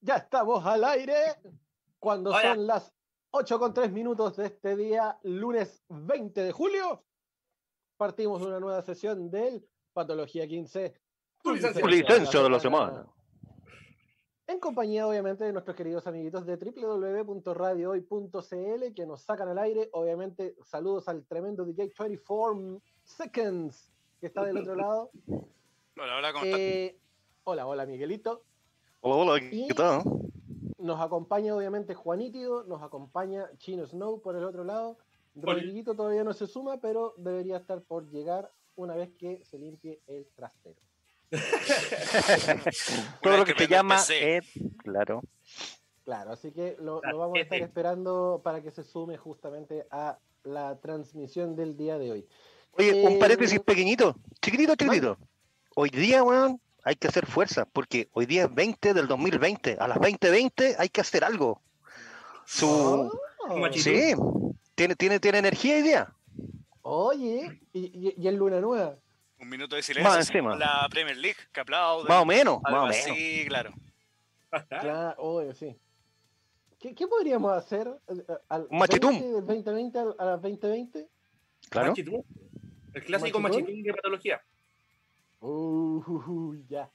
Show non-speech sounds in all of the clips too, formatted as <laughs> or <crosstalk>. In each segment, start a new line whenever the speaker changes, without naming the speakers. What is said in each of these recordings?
Ya estamos al aire cuando
Hola.
son las 8 con 3 minutos de este día, lunes 20 de julio. Partimos una nueva sesión del Patología 15.
Tu licencia.
Licencia de la semana.
En compañía, obviamente, de nuestros queridos amiguitos de www.radiohoy.cl que nos sacan al aire. Obviamente, saludos al tremendo DJ 24 Seconds que está del otro lado.
Hola, hola, ¿cómo estás?
Eh, hola, hola, Miguelito.
Hola, hola,
Y-
¿qué tal?
Nos acompaña, obviamente, Juanítido, nos acompaña Chino Snow por el otro lado. Rodriguito todavía no se suma, pero debería estar por llegar una vez que se limpie el trastero. <laughs>
Todo lo que
el
llama, eh, claro.
Claro, así que lo, vamos a estar esperando para que se sume justamente a la transmisión del día de hoy.
Oye,
Eh,
un paréntesis pequeñito, chiquitito, chiquitito. Hoy día, weón, hay que hacer fuerza, porque hoy día es 20 del 2020. A las 20:20 hay que hacer algo. Su...
Oh.
Sí, tiene, tiene, tiene energía hoy día.
Oye, y, y- y en Luna Nueva.
Un minuto de silencio.
Más encima.
La Premier League, que aplaude.
Más o menos,
algo
más o menos.
así, claro.
Claro, oye, sí. ¿Qué, qué podríamos hacer eh, al
Un machitum.
20 del 2020 al- a las 2020?
Claro.
Machitún. El clásico
¿Machitún?
machitún de patología.
Uh, ya.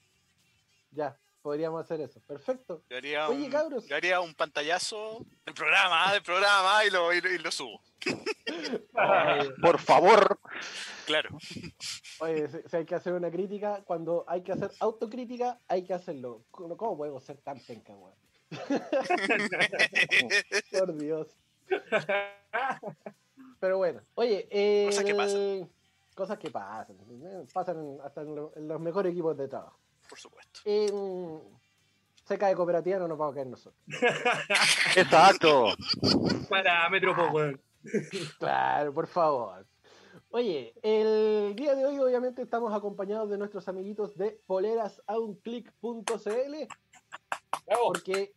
Ya, podríamos hacer eso. Perfecto.
Yo haría,
Oye,
un,
cabros.
yo haría un pantallazo del programa, ah, del programa, y lo, y, lo- y lo subo.
Oye, <laughs>
Por favor.
Claro.
oye, si, si hay que hacer una crítica, cuando hay que hacer autocrítica, hay que hacerlo. ¿Cómo cómo podemos ser tan penca, weón? <laughs> Por Dios. Pero bueno, oye, eh,
Cosas que pasan.
Cosas que pasan. Pasan hasta en, lo- en los mejores equipos de trabajo.
Por supuesto.
En se cae cooperativa, no nos vamos a caer nosotros. <laughs>
Exacto.
Parámetro, weón. <laughs>
Claro, por favor. Oye, el día de hoy obviamente estamos acompañados de nuestros amiguitos de polerasaunclick.cl
Bravo.
porque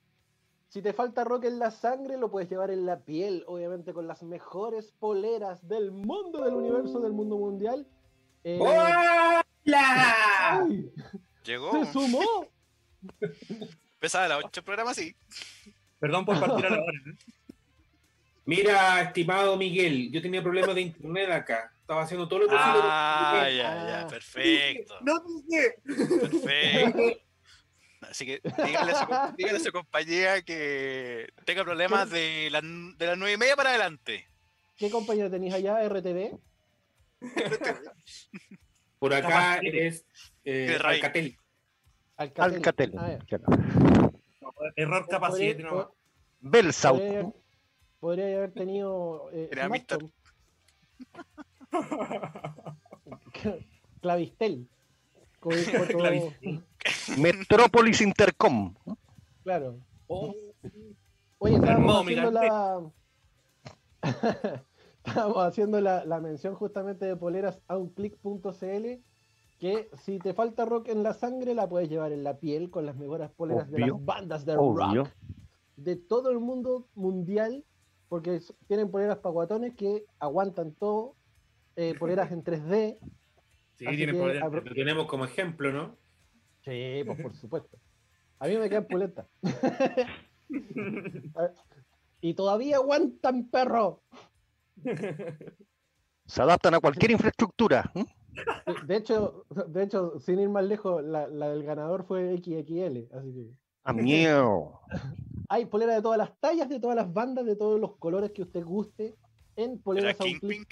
si te falta rock en la sangre lo puedes llevar en la piel, obviamente con las mejores poleras del mundo, del universo, del mundo mundial. Eh,
¡Hola!
¡ay!
Llegó.
¡Se sumó!
Empezaba a las 8 el programa así.
Perdón por partir a la hora. ¿eh? Mira, estimado Miguel, yo tenía problemas de internet acá. Estaba haciendo todo lo posible.
Ah, ya, ya,
Ah.
perfecto.
No dije.
Perfecto. Así que díganle a, su, díganle a su compañía que tenga problemas de, la- de las nueve y media para adelante.
¿Qué compañero tenéis allá, RTV? <laughs>
Por acá eres eh. Alcatel.
Alcatel.
Alcatel.
Ah.
Error capa
Podría-
7 nomás.
Belsaut.
Podría haber- Podría haber tenido eh,
Era. <laughs>
Clavistel. <laughs>
Metrópolis Intercom.
Claro.
Oh,
Oye, estábamos haciendo la. <laughs> estábamos haciendo la, la mención justamente de poleras a unclick.cl que si te falta rock en la sangre la puedes llevar en la piel con las mejores poleras de las bandas de
Obvio.
rock de todo el mundo mundial porque tienen poleras para guatones que aguantan todo, eh, poleras en 3D.
Sí, tiene
que
Lo tenemos como ejemplo, ¿no?
Sí, pues por supuesto. A mí me quedan puletas. <laughs> y todavía aguantan, perro.
Se adaptan a cualquier infraestructura. ¿m?
De- De hecho, de hecho, sin ir más lejos, la, la del ganador fue XXL, así que
A miedo.
hay polera de todas las tallas, de todas las bandas, de todos los colores que usted guste en
Kingpin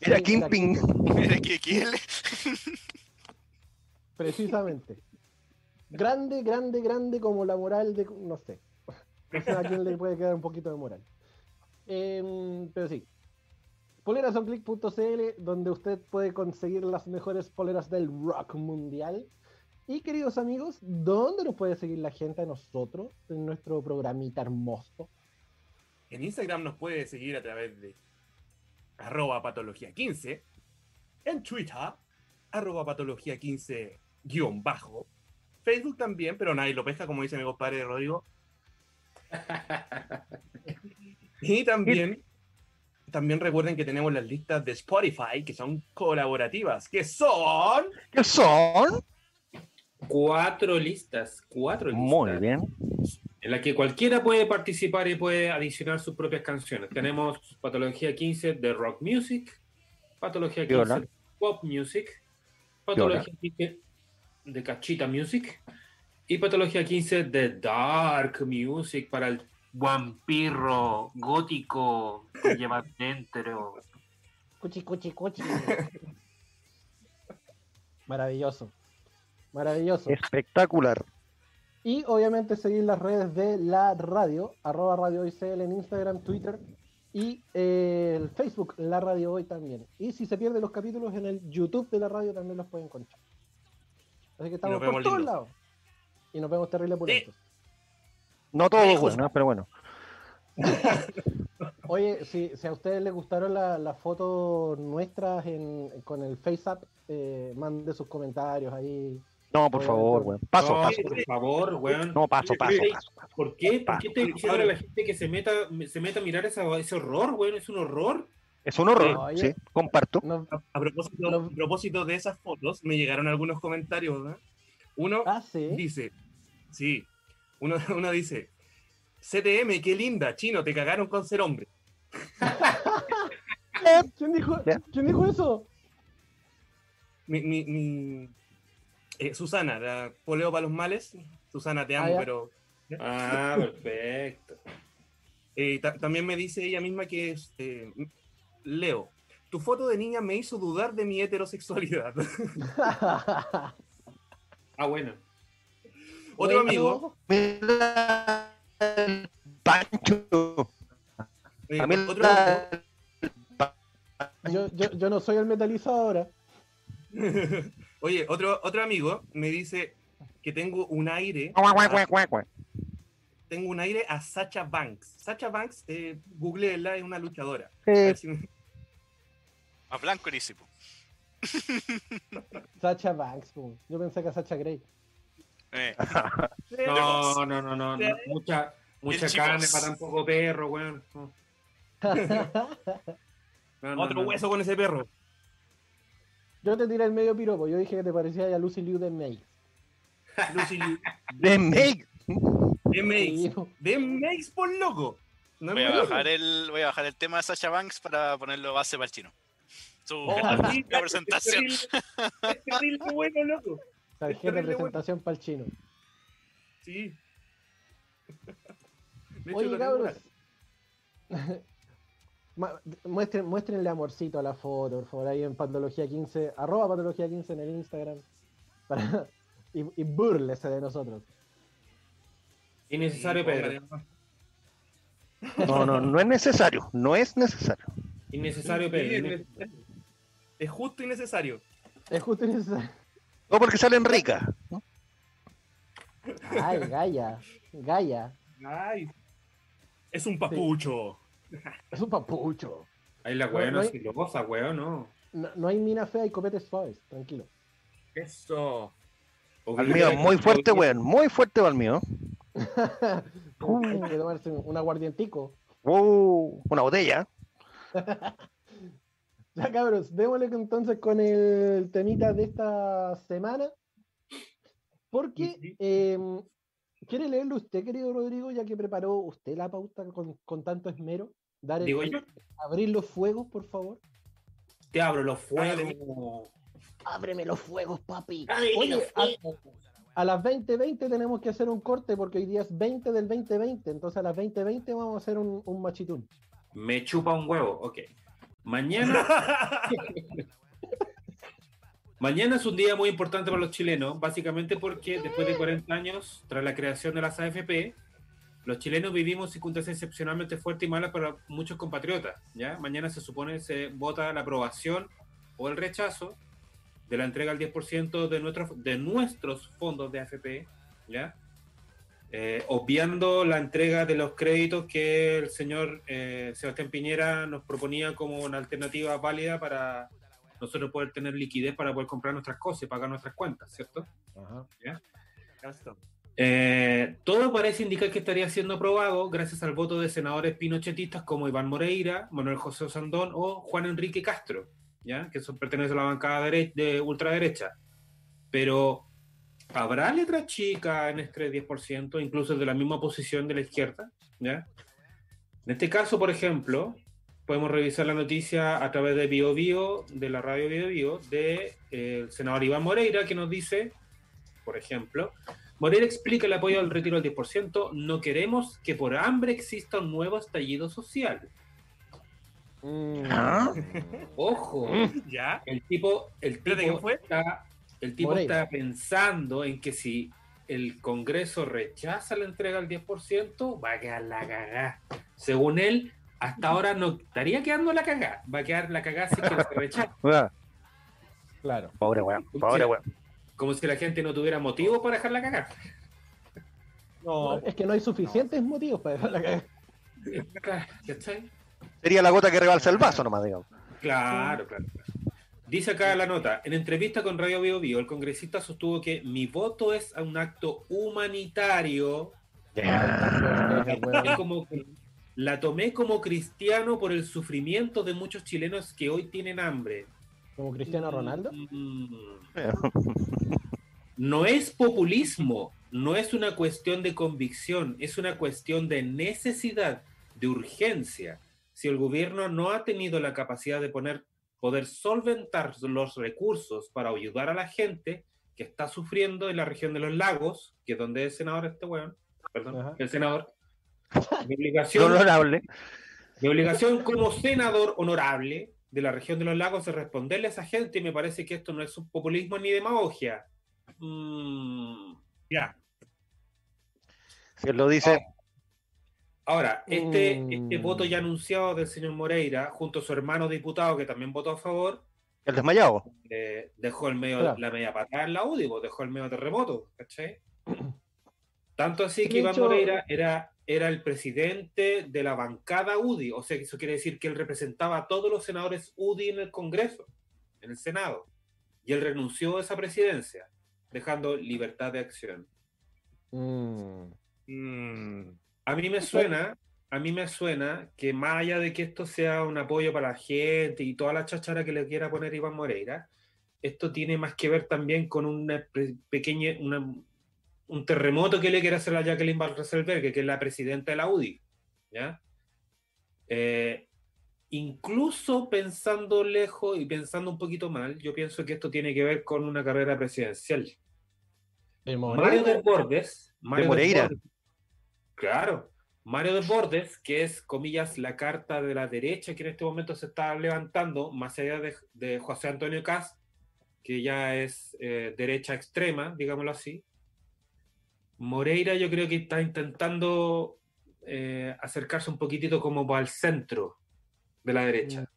Era.
Mira <laughs> que quiere. <laughs>
Precisamente. Grande, grande, grande como la moral de... no sé. No <laughs> sé a quién le puede quedar un poquito de moral. Em, pero sí. Polerasaunclick.cl donde usted puede conseguir las mejores poleras del rock mundial. Y queridos amigos, ¿dónde nos puede seguir la gente a nosotros en nuestro programita hermoso?
En Instagram nos puede seguir a través de arroba patología 15. En Twitter, arroba patología 15 guion bajo. Facebook también, pero nadie lo pesca, como dice mi compadre Rodrigo. <laughs> y también también recuerden que tenemos las listas de Spotify que son colaborativas, que son...
¿Qué son?
Cuatro listas, cuatro listas.
Muy bien.
En la que cualquiera puede participar y puede adicionar sus propias canciones. Tenemos Patología 15 de Rock Music, Patología 15
Viola.
de Pop Music, Patología 15 de Cachita Music y Patología 15 de Dark Music para el vampiro gótico que <laughs> lleva dentro.
Cuchi, cuchi, cuchi. <laughs> Maravilloso. Maravilloso.
Espectacular.
Y obviamente seguir las redes de la radio, arroba radio ICL en Instagram, Twitter y eh, el Facebook, la radio hoy también. Y si se pierden los capítulos en el YouTube de la radio también los pueden encontrar. Así que estamos por todos lados. Y nos vemos terrible pulentos.
No todo
Lejos.
bueno, pero bueno. <laughs>
Oye, si, si a ustedes les gustaron la- las fotos nuestras en, con el FaceApp, eh, mande sus comentarios ahí.
No, por favor, weón. Paso,
No,
paso.
por favor, weón.
No, paso, paso.
¿Por qué? ¿Por qué te diciendo a la gente que se meta, se meta a mirar esa- ese horror, weón? Es un horror.
Es un horror,
Oye.
sí, comparto.
A, a propósito,
Lo-
a propósito de esas fotos, me llegaron algunos comentarios. ¿verdad? Uno
ah, sí.
dice, sí, uno, <laughs> uno dice, CTM, qué linda, chino, te cagaron con ser hombre. <laughs>
¿Quién dijo. ¿quién dijo eso?
Mi, mi- mi- eh, Susana, la poleo para los males. Susana, te amo,
Ah, ya.
pero
Ah, <laughs> perfecto.
eh, ta- también me dice ella misma que es, eh, Leo, tu foto de niña me hizo dudar de mi heterosexualidad. <laughs>
Ah, bueno.
Otro
Bueno,
amigo,
Pancho.
eh, otro
Yo, yo, yo no soy el metalizado ahora. <laughs>
Oye, otro, otro amigo me dice que tengo un aire, tengo un aire a Sacha Banks. Sacha Banks, eh, googleela, es una luchadora. A
Sí,
ver si me-
Más blanco erísimo. <laughs>
Sacha Banks. po. Yo pensé que a Sacha Grey.
Eh, <laughs>
No, no, no, no. no. <laughs> Mucha, mucha carne para tan poco perro, weón. No. No, no,
Otro
no.
hueso con ese perro.
Yo te tiré el medio piropo. Yo dije que te parecía a Lucy Liu de May.
Lucy Liu. <laughs>
de Meg.
De.
Sí.
De Makes por loco. No
voy, a bajar el, voy a bajar el tema de Sasha Banks para ponerlo base para el chino. Su
Oh, <laughs>
la presentación.
Es terrible, es terrible bueno, loco.
Tarjeta de presentación para el chino.
Sí. <laughs> Hecho,
Oye, cabros. Muestren, muéstrenle amorcito a la foto, por favor, ahí en Patología 15, arroba Patología 15 en el Instagram. <laughs> Para, y, y búrlese de nosotros.
Innecesario,
Sí,
Pedro.
No, no, no es necesario. No es necesario.
Innecesario, Pedro.
es- justo y necesario.
Es justo y necesario.
No porque salen ricas. ¿no?
Ay, Gaia, Gaia,
Ay. Es un papucho. <laughs>
es un papucho.
Ahí la
No,
weón
no hay-
silosa, weón, no.
No, no hay mina fea y copetes suaves, tranquilo.
Eso.
Al mío muy fuerte, weón. Muy fuerte va el mío. <laughs>
Hay que tomarse un aguardientico.
Uh, una botella. <laughs>
Ya cabros, démosle entonces con el temita de esta semana. Porque eh, quiere leerlo usted, querido Rodrigo, ya que preparó usted la pauta con, con tanto esmero. Dar el-
Digo yo,
abrir los fuegos, por favor.
te abro los fuegos.
Ábreme los fuegos, papi.
Ábreme
Oye,
los
a,
fuegos.
a las 20.20 tenemos que hacer un corte porque hoy día es 20 del 2020. Entonces a las 20.20 vamos a hacer un, un machitún.
Me chupa un huevo, ok. Mañana, <laughs> mañana es un día muy importante para los chilenos, básicamente porque después de 40 años, tras la creación de las AFP, los chilenos vivimos circunstancias excepcionalmente fuertes y malas para muchos compatriotas. ¿ya? Mañana se supone se vota la aprobación o el rechazo de la entrega al 10% de nuestros, de nuestros fondos de AFP, ¿ya? Eh, obviando la entrega de los créditos que el señor eh, Sebastián Piñera nos proponía como una alternativa válida para nosotros poder tener liquidez para poder comprar nuestras cosas y pagar nuestras cuentas, ¿cierto?
Gasto.
Eh, todo parece indicar que estaría siendo aprobado gracias al voto de senadores pinochetistas como Iván Moreira, Manuel José Osandón o Juan Enrique Castro, ¿ya? que son, pertenecen a la bancada de ultraderecha. Pero, ¿habrá letra chica en este 10%, incluso de la misma posición de la izquierda? ¿ya? En este caso, por ejemplo, podemos revisar la noticia a través de Bio Bio, de la radio Bio Bio, de eh, senador Iván Moreira, que nos dice, por ejemplo, Moreira explica el apoyo al retiro del 10%, no queremos que por hambre exista un nuevo estallido social.
Mm.
¿Ah?
Ojo,
¿Ya?
el tipo, el tipo está, el tipo está pensando en que si el Congreso rechaza la entrega del 10%, va a quedar la cagá. Según él, hasta ahora no estaría quedando la cagá, va a quedar la cagá si que se rechaza. <laughs>
Claro.
Pobre weón, pobre weón.
Como si la gente no tuviera motivo para dejarla cagar.
No,
Es que no hay suficientes motivos para dejar la cagada.
¿Cachai?
Sería la gota que rebalsa el vaso nomás, digamos.
Claro, claro. claro. Dice acá la nota, en entrevista con Radio Bio Bio, el congresista sostuvo que mi voto es un acto humanitario. Es como que la tomé como cristiano por el sufrimiento de muchos chilenos que hoy tienen hambre.
Como Cristiano Ronaldo.
Mm. <laughs> No es populismo, no es una cuestión de convicción, es una cuestión de necesidad, de urgencia. Si el gobierno no ha tenido la capacidad de poner, poder solventar los recursos para ayudar a la gente que está sufriendo en la región de los lagos, que es donde es el senador este weón, perdón,
Ajá.
el senador, <laughs> mi obligación,
Honorable.
mi obligación como senador honorable de la región de los lagos es responderle a esa gente y me parece que esto no es un populismo ni demagogia. Mm,
ya.
Si él lo dice,
Ahora, este,
Mm.
este voto ya anunciado del señor Moreira, junto a su hermano diputado que también votó a favor,
el desmayado.
eh, dejó el medio,
Claro.
la media patada en la UDI, dejó el medio terremoto, ¿cachai? <clears throat> Tanto así que Iván Moreira era, era el presidente de la bancada UDI, o sea que eso quiere decir que él representaba a todos los senadores UDI en el Congreso, en el Senado, y él renunció a esa presidencia, dejando libertad de acción.
Mm.
Mm,
A mí me suena, a mí me suena que más allá de que esto sea un apoyo para la gente y toda la chachara que le quiera poner Iván Moreira, esto tiene más que ver también con una pe- pequeña, una- un terremoto que le quiere hacer a Jacqueline Van Rieselberghe, que es la presidenta de la UDI. ¿ya? Eh, incluso pensando lejos y pensando un poquito mal, yo pienso que esto tiene que ver con una carrera presidencial.
El
Mario
Moreira.
Desbordes. Mario
Moreira.
Desbordes, claro. Mario Desbordes, que es, comillas, la carta de la derecha que en este momento se está levantando, más allá de, de José Antonio Caz, que ya es eh, derecha extrema, digámoslo así. Moreira yo creo que está intentando eh, acercarse un poquitito como al centro de la derecha.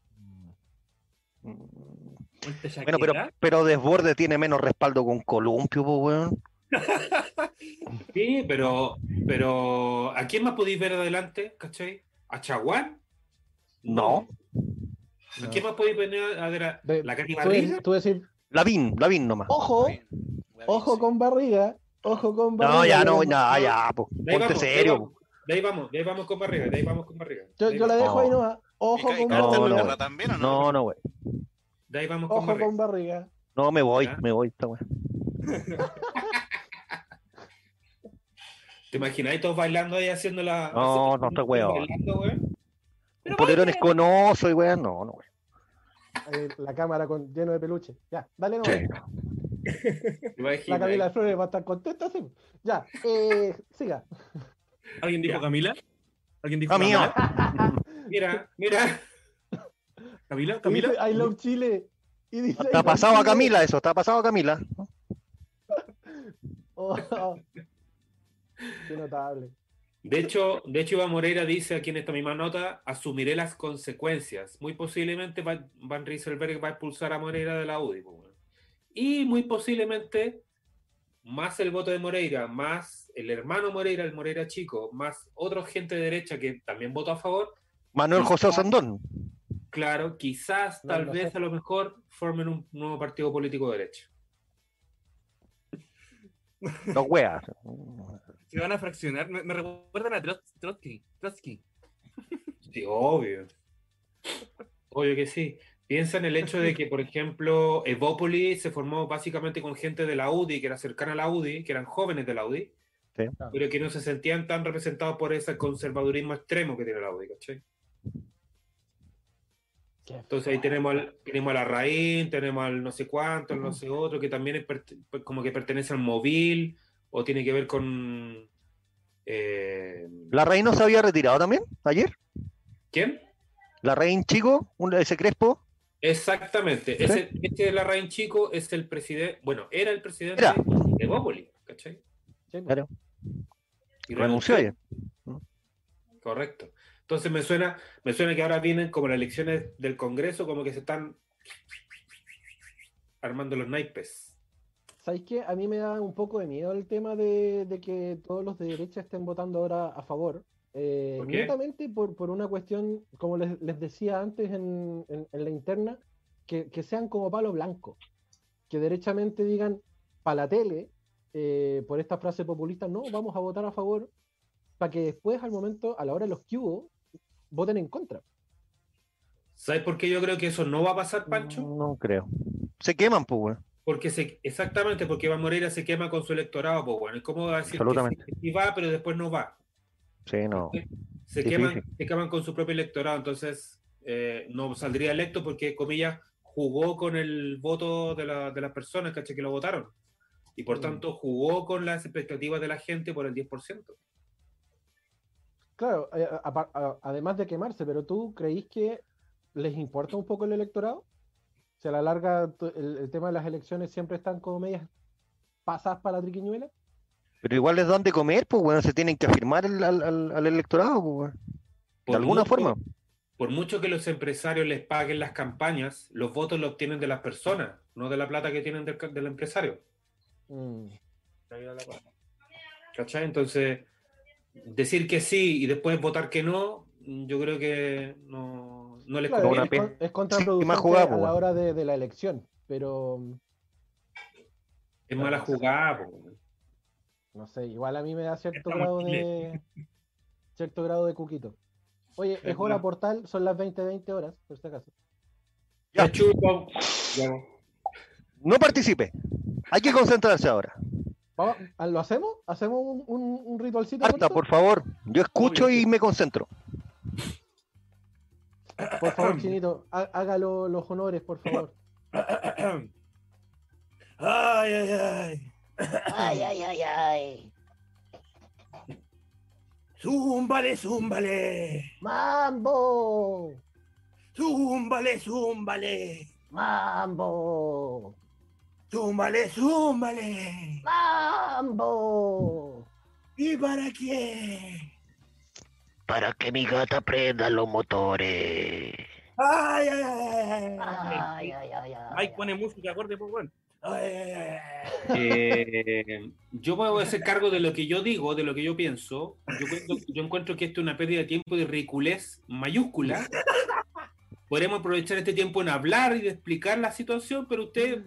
¿Esta
Bueno, pero, pero Desborde tiene menos respaldo con Columpio, pues, weón. <laughs>
Sí, pero, pero ¿a quién más podéis ver adelante? ¿Cachai? ¿A Chaguán?
No.
¿A quién más podéis ver adelante?
De-
¿La Cati
Tú,
Barriga?
tú decir,
Lavín, Lavín nomás.
ojo,
Bien.
ojo con barriga, ojo con barriga.
No, ya no,
Yo-
ya, ya, pues.
De ahí
Ponte
vamos, de ahí
serio.
vamos, de ahí vamos, de ahí vamos con barriga, de ahí vamos con barriga.
Yo,
ahí
la dejo ahí
No.
nomás.
¿Y
Ojo con
Carter
No, no.
también o no?
No, no, güey.
de ahí vamos con
Ojo
barriga.
con barriga.
No, me voy,
¿Ya?
me voy, esta weón. <laughs>
¿Te imagináis todos bailando ahí haciendo la.
No, no
bailando, güey?
Un polerón esconoso y weón, no, no, weón.
Ahí la cámara con, lleno de peluche. Ya, dale no.
Sí. <laughs>
¿Te
La? Camila Flores va a estar contenta, sí. Ya, eh, siga.
¿Alguien dijo
Ya.
Camila? ¿Alguien dijo
Ah.
Camila? <laughs>
Mira, mira.
¿Camila? ¿Camila?
dice, I love Chile. Y dice, I
Está pasado a. Camila eso, está pasado a Camila.
Oh, <laughs> oh. Qué notable.
De hecho, de hecho, Iván Moreira dice aquí en esta misma nota, asumiré las consecuencias. Muy posiblemente va- Van Rieselberg va a expulsar a Moreira de la UDI. Y muy posiblemente, más el voto de Moreira, más el hermano Moreira, el Moreira chico, más otra gente de derecha que también votó a favor,
Manuel José Osandón.
claro, quizás,
No
tal vez,
sé.
a lo mejor, formen un nuevo partido político de derecha.
Dos weas.
Se van a fraccionar. Me, me recuerdan a Trots- Trotsky. Trotsky.
Sí, obvio. Obvio que sí. Piensa en el hecho de que, por ejemplo, Evópolis se formó básicamente con gente de la UDI, que era cercana a la UDI, que eran jóvenes de la UDI,
Sí.
pero que no se sentían tan representados por ese conservadurismo extremo que tiene la UDI, ¿cachai? Entonces ahí tenemos al, tenemos a la Raín, tenemos al no sé cuánto, al no sé otro, que también es perte- como que pertenece al móvil, o tiene que ver con... eh,
¿La reina se había retirado también ayer?
¿Quién?
¿La reina chico? un- ¿Ese Crespo?
Exactamente. Ese, este Larraín Chico es el presidente, bueno, era el presidente
Era.
de Evópolis, ¿cachai?
Sí.
Claro.
Y
Renunció ayer.
Correcto. Entonces me suena, me suena que ahora vienen como las elecciones del Congreso, como que se están armando los naipes.
¿Sabéis qué? A mí me da un poco de miedo el tema de, de que todos los de derecha estén votando ahora a favor. Eh,
¿Por
netamente por, por una cuestión, como les, les decía antes en, en- en la interna, que, que sean como palo blanco. Que derechamente digan para la tele, eh, por esta frase populista, no, vamos a votar a favor, para que después, al momento, a la hora de los que hubo, voten en contra.
¿Sabes por qué yo creo que eso no va a pasar, Pancho?
No creo. Se queman, pues, weón.
Porque se, exactamente, porque Iván Moreira se quema con su electorado, pues bueno, es como decir que
Absolutamente.
sí, que sí va, pero después no va.
Sí, no.
se queman, se queman con su propio electorado, entonces eh, no saldría electo porque, comillas, jugó con el voto de, la- de las personas ¿cachai? que lo votaron. Y por
Mm.
tanto jugó con las expectativas de la gente por el 10%.
Claro, eh, a- a- a- además de quemarse, pero tú creís que les importa un poco el electorado? Si a la larga el, el tema de las elecciones siempre están como medias pasadas para la triquiñuela.
Pero igual les dan de comer, pues, weón. Se tienen que afirmar el- al, al- al electorado, pues. De alguna
mucho-
forma.
Por mucho que los empresarios les paguen las campañas, los votos los obtienen de las personas, no de la plata que tienen del, del empresario.
Mm,
¿Cachai? Entonces, decir que sí y después votar que no, yo creo que no, no les
claro,
una
es, con- es contraproducente
más jugada,
a
pues,
la
bueno.
hora de, de la elección, pero
Es mala jugada. po.
No sé, igual a mí me da cierto
Estamos
grado de cierto grado de cuquito. Oye, es
Es
hora portal, son las 20, 20 horas, por si acaso.
Ya.
Chupo. Ya.
No participe. Hay que concentrarse ahora.
Vamos, ¿ah, ¿Lo hacemos? ¿Hacemos un, un, un ritualcito?
Marta, por favor. Yo escucho
Obvio,
y me concentro.
Por favor, <coughs> Chinito, há- haga lo- los honores, por favor. <coughs>
Ay, ay, ay.
Ay, ay, ay, ay.
Zúmbale, zúmbale.
¡Mambo!
Zúmbale, zúmbale.
¡Mambo!
Zúmbale, zúmbale.
¡Mambo!
¿Y para qué?
Para que mi gata prenda los motores.
Ay, ay, ay.
Ay, ay, ay, ay.
Mike pone música acorde, pues bueno.
Eh, yo me voy a hacer cargo de lo que yo digo, de lo que yo pienso. Yo, encuentro- yo encuentro que esto es una pérdida de tiempo de ridiculez mayúscula. Podremos aprovechar este tiempo en hablar y de explicar la situación, pero usted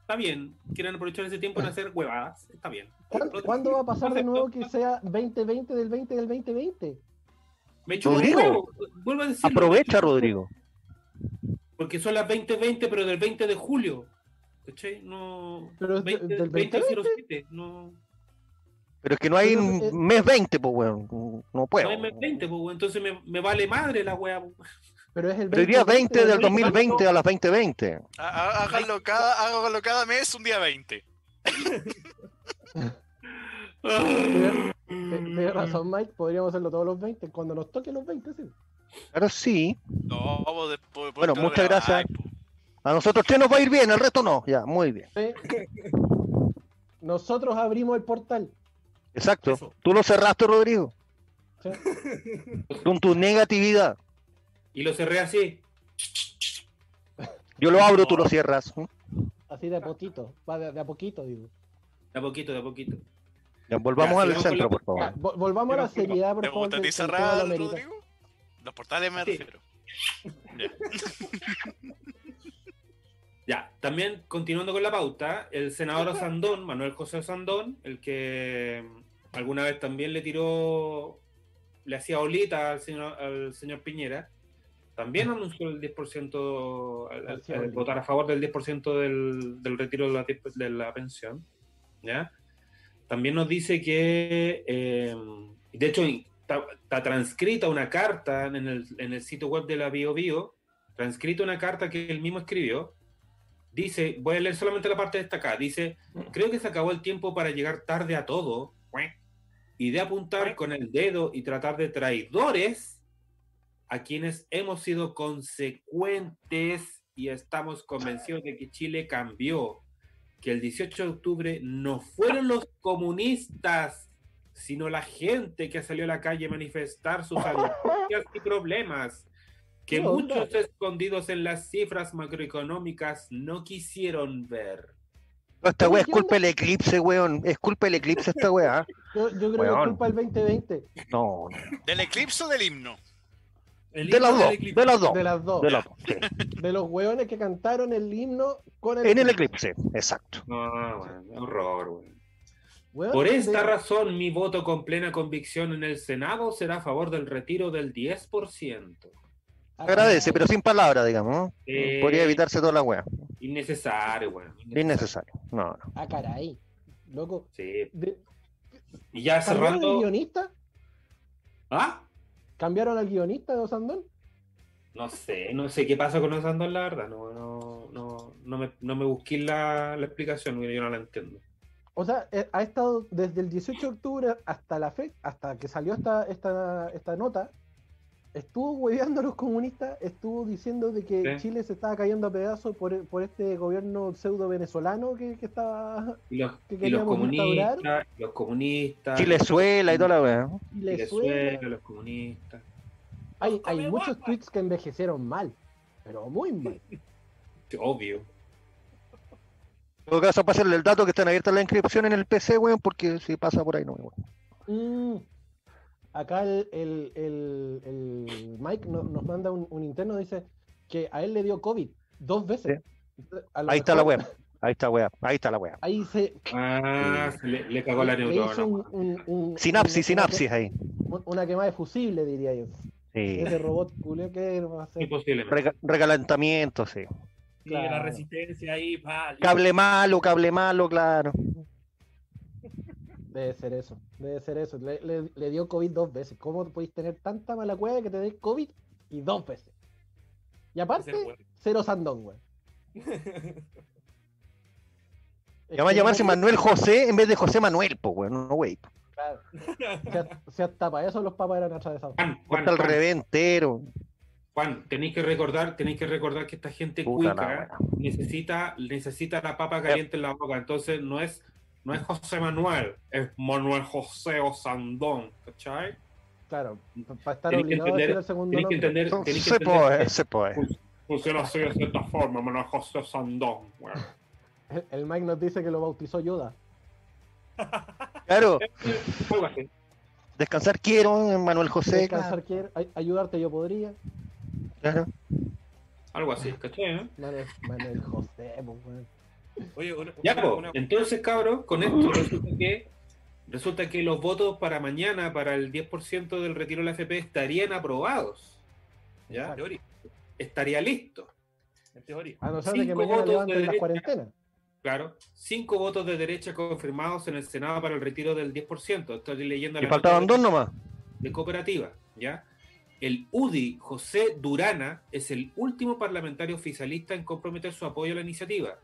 está bien. Quieren aprovechar ese tiempo en hacer huevadas. Está bien.
¿Cuándo, cuándo va a pasar de nuevo que sea 2020 del 20 del 2020?
Me un
Rodrigo.
Vuelvo a decirlo,
Aprovecha. Rodrigo.
Porque son las 2020, pero del 20 de julio. ¿Cachai? No.
Pero es de-
20,
del
2007. No.
Pero es que no hay
eh,
mes 20, pues, weón. No puedo.
No es mes 20, pues, entonces me, me vale madre la wea. pues.
Pero es el
Pero el día 20 del
2020
2020 a las 2020.
Há- há- Háganlo cada, háganlo cada mes un día 20. <laughs>
Tienes razón, Mike. Podríamos hacerlo todos los 20. Cuando nos toque los 20, sí.
Claro, sí.
No, después.
Bueno, muchas gracias.
grabáis, po.
A nosotros tres nos va a ir bien, el resto no. Ya, muy bien.
Sí. <laughs> Nosotros abrimos el portal.
Exacto.
Eso.
Tú lo cerraste, Rodrigo.
¿sí? <laughs>
Con tu negatividad.
Y lo cerré así.
Yo lo abro, tú lo cierras.
Así de a poquito. Va de, de a poquito, digo.
De a poquito, de a poquito.
Ya, volvamos
Ya,
al centro,
la-
por favor.
vol- volvamos a la seriedad, por
¿Te
favor. lo amerita.
Rodrigo? Los portales me
Sí.
refiero. <laughs> Ya.
También continuando con la pauta, el senador Osandón, Manuel José Osandón, el que mm, alguna vez también le tiró, le hacía olita al señor, al señor Piñera, también anunció el 10%, al- al- al votar a favor del 10% del, del retiro de la, de la pensión. ¿ya? También nos dice que, eh, de hecho, está, está transcrita una carta en el, en el sitio web de la Bio Bio, transcrita una carta que él mismo escribió. Dice, voy a leer solamente la parte destacada. Dice, creo que se acabó el tiempo para llegar tarde a todo y de apuntar con el dedo y tratar de traidores a quienes hemos sido consecuentes y estamos convencidos de que Chile cambió, que el 18 de octubre no fueron los comunistas, sino la gente que salió a la calle a manifestar sus <laughs> angustias y problemas, que muchos escondidos en las cifras macroeconómicas no quisieron ver.
No, esta weá es
¿Qué
culpa del eclipse, weón. Es culpa del eclipse esta weá. <laughs>
Yo, yo creo que es culpa del 2020.
No,
¿Del eclipse o del himno?
El
de
himno
las dos, de las dos.
De las dos.
De las dos, sí. <laughs>
De los hueones que cantaron el himno con el.
En el eclipse, exacto.
No, bueno, horror, weón.
Weón,
Por esta
de-
razón, mi voto con plena convicción en el Senado será a favor del retiro del 10%.
Agradece, pero sin palabras, digamos.
Eh,
Podría evitarse toda la weá.
Innecesario, weón.
Innecesario. No, no.
Ah, caray. Loco.
Sí.
De-
Y ya
¿Cambiaron el
cerrando.
guionista?
¿Ah?
¿Cambiaron al guionista de Osandón?
No sé, no sé qué pasa con Osandón, la verdad. No, no, no, no me, no me busqué la, la explicación, yo no la entiendo.
O sea, eh, ha estado desde el 18 de octubre hasta la fe, hasta que salió esta, esta, esta nota, estuvo hueveando a los comunistas, estuvo diciendo de que
Sí.
Chile se estaba cayendo a pedazos por, por este gobierno pseudo venezolano que, que estaba
Y los,
Que
y los
queríamos
comunistas,
instaurar.
los comunistas.
Chilezuela y toda la weá.
Chilezuela.
Los comunistas.
Hay, hay muchos tweets que envejecieron mal, pero muy mal. <laughs>
Obvio.
En todo caso, pasarle el dato que están abiertas la inscripción en el PC, weón, porque si pasa por ahí no, weón.
Mm. Acá el, el, el- el Mike no- nos manda un, un interno, dice que a él le dio COVID dos veces.
Ahí está la weá. Ahí está weá. Ahí está la weá.
Ahí se
Ah, se le, le cagó la neurona.
un,
weón.
un- un-
Sinapsis,
una-
sinapsis ahí.
Una, quemada de fusible, diría yo.
Sí.
Ese robot culio que va a hacer.
Rega- regalantamiento, sí.
Sí, la
Claro.
resistencia ahí, pa, listo.
Cable malo, cable malo, claro.
Debe ser eso, debe ser eso. Le, le- le dio COVID dos veces. ¿Cómo podéis tener tanta mala cueva que te dé COVID y dos veces? Y aparte, cero sandón, güey. <laughs>
Y va a llamarse Manuel José en vez de José Manuel, pues, weón. No, wey.
Claro. <laughs> Si hasta- Si hasta para eso los papas eran atravesados.
Juan, Juan,
Está al
Juan,
revés entero.
Juan, tenéis que recordar, tenéis que recordar que esta gente
Puta la
cuica necesita, necesita la papa caliente en la boca. Entonces no es, no es José Manuel, es Manuel José Osandón, ¿cachai?
Claro, para estar
que
a decir
entender,
el segundo
tenéis que
nombre.
entender,
Se
tenéis que entender
puede,
que
se puede.
funciona así de cierta forma, Manuel José Osandón. weón.
El, <laughs> el Mike nos dice que lo bautizó Yoda.
Claro, <laughs> descansar quiero, Manuel José.
Descansar quiere, ay- ayudarte yo podría.
Claro.
Algo así, ¿cachai? eh?
Manuel, Manuel José, pues, weón.
Oye, una-
Ya,
una-
entonces, cabros, con esto resulta que, resulta que los votos para mañana, para el 10% del retiro de la FP, estarían aprobados. ¿Ya?
en teoría,
Estaría listo.
en teoría.
A no ser de que mañana
votos de derecha.
cuarentenas.
Claro. Cinco votos de derecha confirmados en el Senado para el retiro del 10%. Estoy leyendo
Y
la
faltaban dos nomás.
de cooperativa. ¿ya? El UDI, José Durana, es el último parlamentario oficialista en comprometer su apoyo a la iniciativa.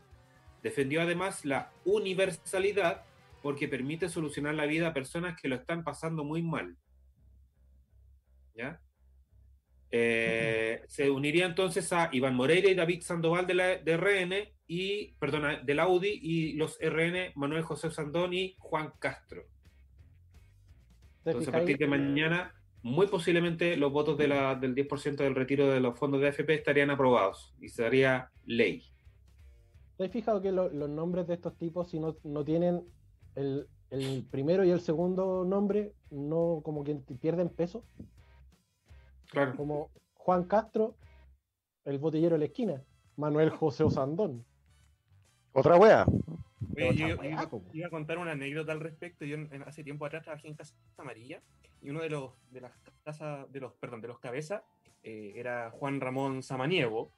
Defendió además la universalidad porque permite solucionar la vida a personas que lo están pasando muy mal. Eh, se uniría entonces a Iván Moreira y David Sandoval de la de RN y, perdona, de la UDI y los RN Manuel José Sandón y Juan Castro.
¿Te
Entonces, a partir de mañana, muy posiblemente los votos de la, del 10% del retiro de los fondos de AFP estarían aprobados y sería ley.
¿Te has fijado que lo- los nombres de estos tipos, si no, no tienen el, el primero y el segundo nombre, no como que pierden peso?
Claro.
Como Juan Castro, el botellero de la esquina. Manuel José Osandón.
Otra wea.
Oye, yo,
Otra
yo
weá,
iba, a contar una anécdota al respecto. Yo en- hace tiempo atrás trabajé en Casa Amarilla y uno de los de las casas de los perdón de los cabezas eh, era Juan Ramón Samaniego.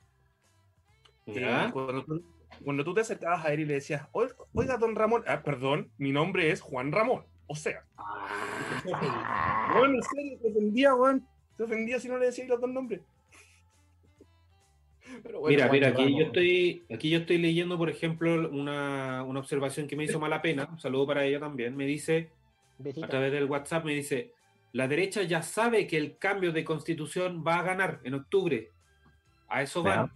Cuando, tú- cuando tú te acercabas a él y le decías, "Oiga, don Ramón, ah, perdón, mi nombre es Juan Ramón. O sea, bueno, en serio, se ofendía, weón. Se ofendía si no le decías los dos nombres. Pero bueno,
Mira,
Juan
mira, aquí
Ramón.
yo estoy, aquí yo estoy leyendo, por ejemplo, una, una observación que me hizo mala pena. Un saludo para ella también. Me dice, a través del WhatsApp, me dice, la derecha ya sabe que el cambio de constitución va a ganar en octubre. A eso van,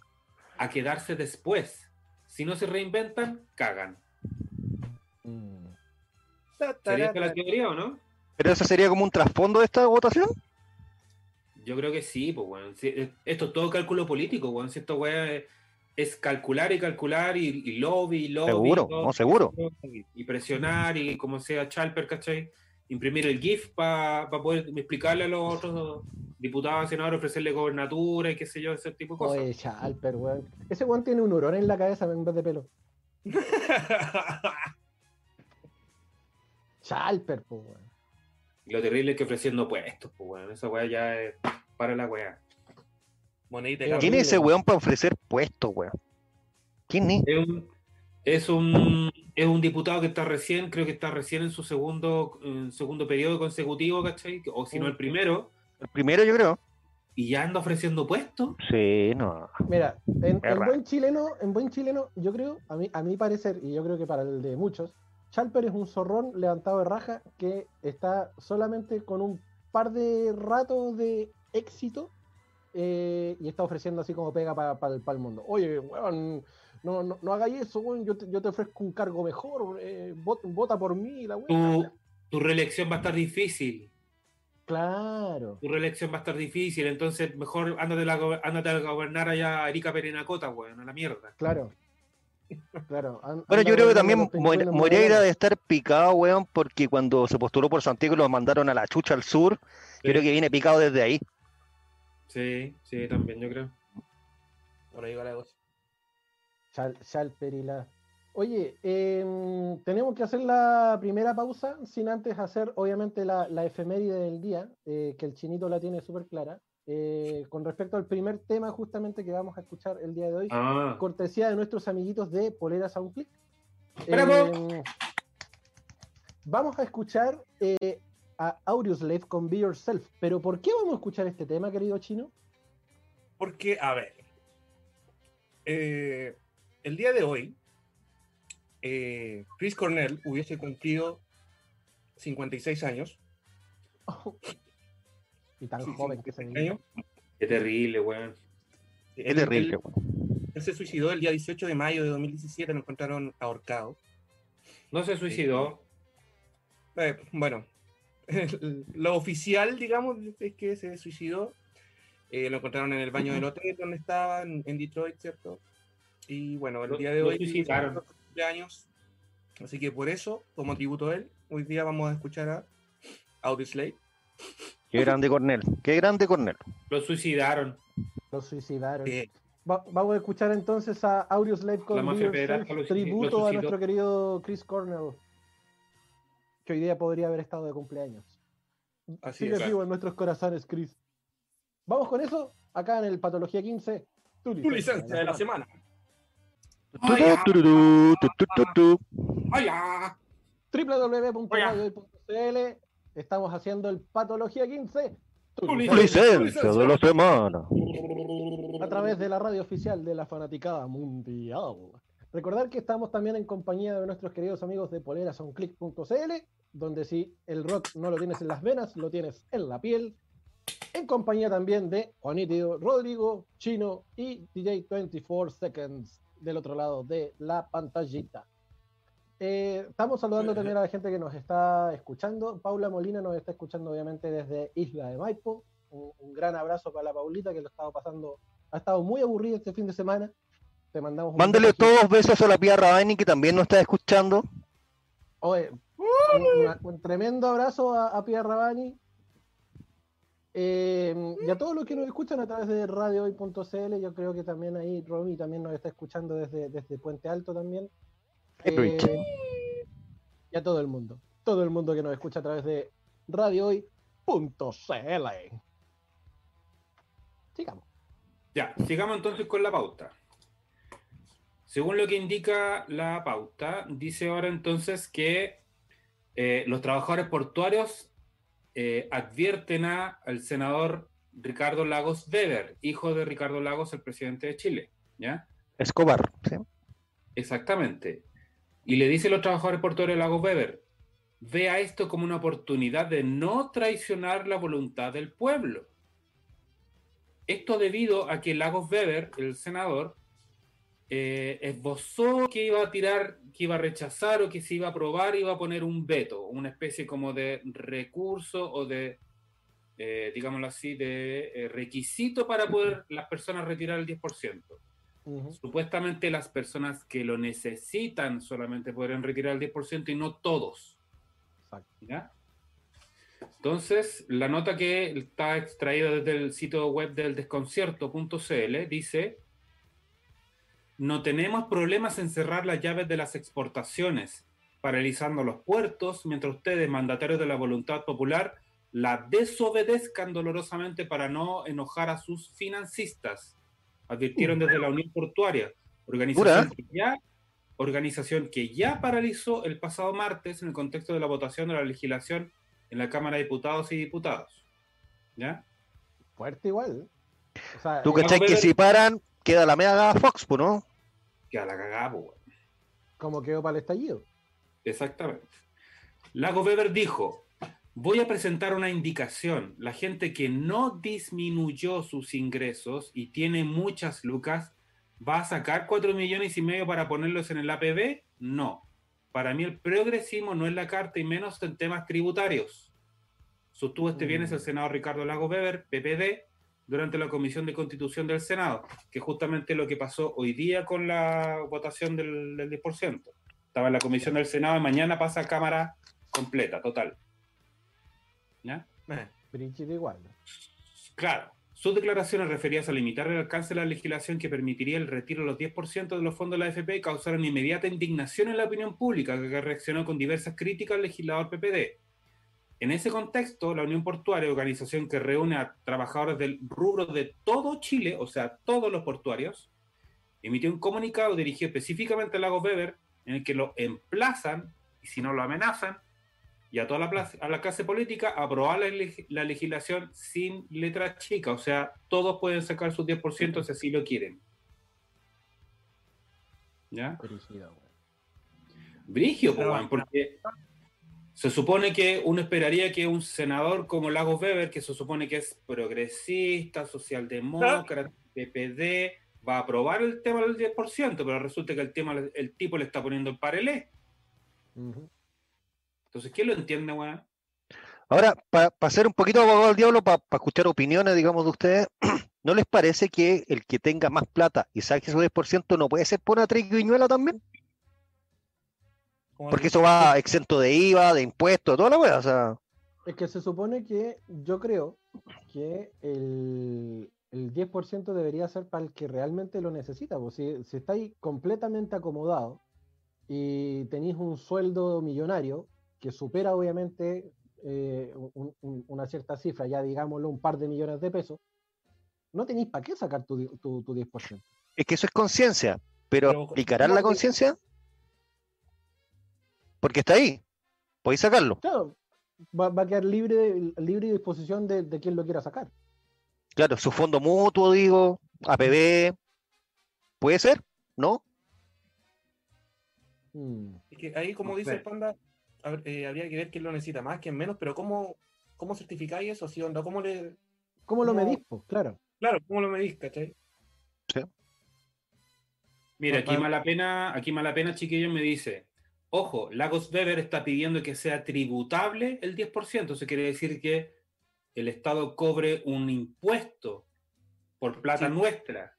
a quedarse después. Si no se reinventan, cagan.
Mm.
¿Sería esta la teoría o no?
Pero eso sería como un trasfondo de esta votación.
Yo creo que sí, pues. Sí, eh, esto es todo cálculo político, weón. Si esto, weón, es, calcular y calcular y, y lobby y lobby.
Seguro, no, seguro.
Y presionar y como sea Chalper, ¿cachai? Imprimir el GIF para poder explicarle a los otros diputados, senadores, ofrecerle gobernatura y qué sé yo, ese tipo de cosas.
Oye, Chalper, weón. Ese weón tiene un hurón en la cabeza en vez de pelo. <laughs> Chalper, pues, weón.
Y lo terrible es que ofreciendo puestos, pues, weón. Esa weá ya es para la weá.
¿Quién es ese weón para ofrecer puestos, weón? ¿Quién es?
Es un, es un, es un diputado que está recién, creo que está recién en su segundo, en segundo periodo consecutivo, ¿cachai? O si no el primero,
El primero, yo creo.
y ya anda ofreciendo puestos.
Sí, no.
Mira, en, buen chileno, en buen chileno, yo creo, a mí, a mi parecer, y yo creo que para el de muchos, Chalper es un zorrón levantado de raja que está solamente con un par de ratos de éxito eh, y está ofreciendo así como pega para el mundo. Oye, weón, no, no, no hagáis eso, weón, yo te, yo te ofrezco un cargo mejor, eh, vot- vota por mí, la
Tu,
weón.
tu reelección va a estar difícil.
Claro.
Tu reelección va a estar difícil, entonces mejor ándate, la ándate a gobernar allá a Erika Perinacota, weón, a la mierda.
Claro. Claro.
Bueno, yo creo que también Moreira
Magallanes.
de estar picado, weón, porque cuando se postuló por Santiago lo mandaron a la chucha al sur. Yo creo que viene picado desde ahí.
Sí, sí, también, yo creo.
Por ahí va la cosa.
Chal, Chalper y la. Oye, em, tenemos que hacer la primera pausa sin antes hacer, obviamente, la, la efeméride del día, eh, que el chinito la tiene súper clara. eh, con respecto al primer tema, justamente que vamos a escuchar el día de hoy,
Ah,
cortesía de nuestros amiguitos de Poleras a un clic. Em, vamos a escuchar eh, a Audioslave con Be Yourself. Pero ¿por qué vamos a escuchar este tema, querido chino?
Porque, a ver, el día de hoy, eh, Chris Cornell hubiese cumplido 56 años. <laughs>
y tan
Sí,
joven que se
56
veía.
años.
qué terrible, weón.
Es
Él-
terrible,
Él,
weón.
él se suicidó el día 18 de mayo de 2017, lo encontraron ahorcado.
No se suicidó.
Eh, bueno, <laughs> lo oficial, digamos, es que se suicidó. Eh, lo encontraron en el baño del <laughs> hotel donde estaba, en, en Detroit, ¿cierto? Y bueno, el
Lo-
día de
lo
hoy
suicidaron.
Cumpleaños. Así que por eso, como tributo a él, hoy día vamos a escuchar a Audioslave.
Qué grande Cornel. Qué grande Cornel.
Lo suicidaron.
Lo suicidaron. Va- vamos a escuchar entonces a Audioslave con tributo a nuestro querido Chris Cornell, que hoy día podría haber estado de cumpleaños.
así
Sigue
es.
vivo en nuestros corazones, Chris. Vamos con eso, acá en el Patología 15. Tu
Tu licencia de la semana.
www.radiohoy.cl Estamos haciendo el Patología 15. Tu
Tu
licencia
Licencia de la semana.
a través de la radio oficial de la fanaticada mundial. Recordar que estamos también en compañía de nuestros queridos amigos de polerasоnclick.cl, donde si el rock no lo tienes en las venas, lo tienes en la piel. En compañía también de Juanito, Rodrigo, Chino y DJ 24 Seconds del otro lado de la pantallita. Eh, estamos saludando también a la gente que nos está escuchando. Paula Molina nos está escuchando obviamente desde Isla de Maipo. Un, un gran abrazo para la Paulita que lo ha estado pasando, ha estado muy aburrida este fin de semana. Te mandamos un
Mándale todos besos a la Pía Rabani que también nos está escuchando.
Oye, un, una- un tremendo abrazo a, a Pia Rabani. Eh, y a todos los que nos escuchan a través de radiohoy.cl, yo creo que también ahí Romy también nos está escuchando desde, desde Puente Alto también. Eh, y a todo el mundo. Todo el mundo que nos escucha a través de radiohoy.cl. Sigamos.
Ya, sigamos entonces con la pauta. Según lo que indica la pauta, dice ahora entonces que eh, los trabajadores portuarios eh, advierten a- al senador Ricardo Lagos Weber, hijo de Ricardo Lagos, el presidente de Chile. ¿Ya?
Escobar. ¿sí?
Exactamente. Y le dice a los trabajadores portuarios de Lagos Weber, vea esto como una oportunidad de no traicionar la voluntad del pueblo. Esto debido a que Lagos Weber, el senador, eh, esbozó que iba a tirar, que iba a rechazar o que se iba a aprobar, iba a poner un veto, una especie como de recurso o de, eh, digámoslo así, de eh, requisito para poder las personas retirar el 10%.
Ujú.
Supuestamente las personas que lo necesitan solamente podrían retirar el 10% y no todos. ¿ya? Entonces, la nota que está extraída desde el sitio web del desconcierto.cl dice, no tenemos problemas en cerrar las llaves de las exportaciones, paralizando los puertos, mientras ustedes, mandatarios de la voluntad popular, la desobedezcan dolorosamente para no enojar a sus financistas, advirtieron desde la Unión Portuaria, organización que ya organización que ya paralizó el pasado martes en el contexto de la votación de la legislación en la Cámara de Diputados y Diputados. ¿Ya?
Fuerte igual. O sea,
Tú cachai que si paran, queda la mega Fox, ¿no?
Que a la cagada, pues, weón.
como quedó para el estallido.
Exactamente. Lago Weber dijo, voy a presentar una indicación. La gente que no disminuyó sus ingresos y tiene muchas lucas, ¿va a sacar 4 millones y medio para ponerlos en el APB? No. Para mí el progresismo no es la carta y menos en temas tributarios. Sostuvo este viernes el senador Ricardo Lago Weber, PPD, durante la Comisión de Constitución del Senado, que justamente lo que pasó hoy día con la votación del, del 10%. Estaba en la comisión del Senado y mañana pasa a Cámara completa, total. ¿Ya?
Eh,
Brígido igual.
Claro. Sus declaraciones referidas a limitar el alcance de la legislación que permitiría el retiro de los 10% de los fondos de la AFP causaron inmediata indignación en la opinión pública, que reaccionó con diversas críticas al legislador PPD. En ese contexto, la Unión Portuaria, organización que reúne a trabajadores del rubro de todo Chile, o sea, todos los portuarios, emitió un comunicado dirigido específicamente a Lago Weber, en el que lo emplazan, y si no lo amenazan, y a toda la, plaza- a la clase política a aprobar la, leg- la legislación sin letra chica. O sea, todos pueden sacar sus 10% si así lo quieren. ¿Ya?
Brígido.
Brigio, weón, porque se supone que uno esperaría que un senador como Lagos Weber, que se supone que es progresista, socialdemócrata, PPD, va a aprobar el tema del 10%, pero resulta que el tema el tipo le está poniendo el parelé. Entonces, ¿quién lo entiende, weón?
Ahora, para ser un poquito abogado del diablo, para escuchar opiniones, digamos, de ustedes, <clears throat> ¿no les parece que el que tenga más plata y saque su 10% no puede ser por una triquiñuela también? Porque
que-
eso va exento de IVA, de impuestos, toda la wea, o sea,
Es que se supone que yo creo que el, el 10% debería ser para el que realmente lo necesita. Pues si, si estáis completamente acomodados y tenéis un sueldo millonario que supera obviamente eh, un- un- una cierta cifra, ya digámoslo un par de millones de pesos, no tenéis para qué sacar tu, tu, tu 10%.
es que eso es conciencia, pero
Pero,
¿aplicarán
¿cómo
la conciencia? Porque está ahí, podéis sacarlo.
Claro, va, va a quedar libre, de- libre disposición de, de quien lo quiera sacar.
Claro, su fondo mutuo, digo, APB, ¿puede ser? ¿No?
Mm.
Es que ahí, como dice el panda, eh, habría que ver quién lo necesita más, quién menos, pero ¿cómo, cómo certificáis eso? ¿Sí onda? ¿Cómo le...?
¿Cómo lo medís? Pues claro.
Claro, ¿cómo lo medís, cachai?
Mira,
No,
aquí mala pena, aquí mala pena, chiquillo, me dice, ojo, Lagos Weber está pidiendo que sea tributable el 10%. Eso quiere decir que el Estado cobre un impuesto por plata
Sí.
nuestra.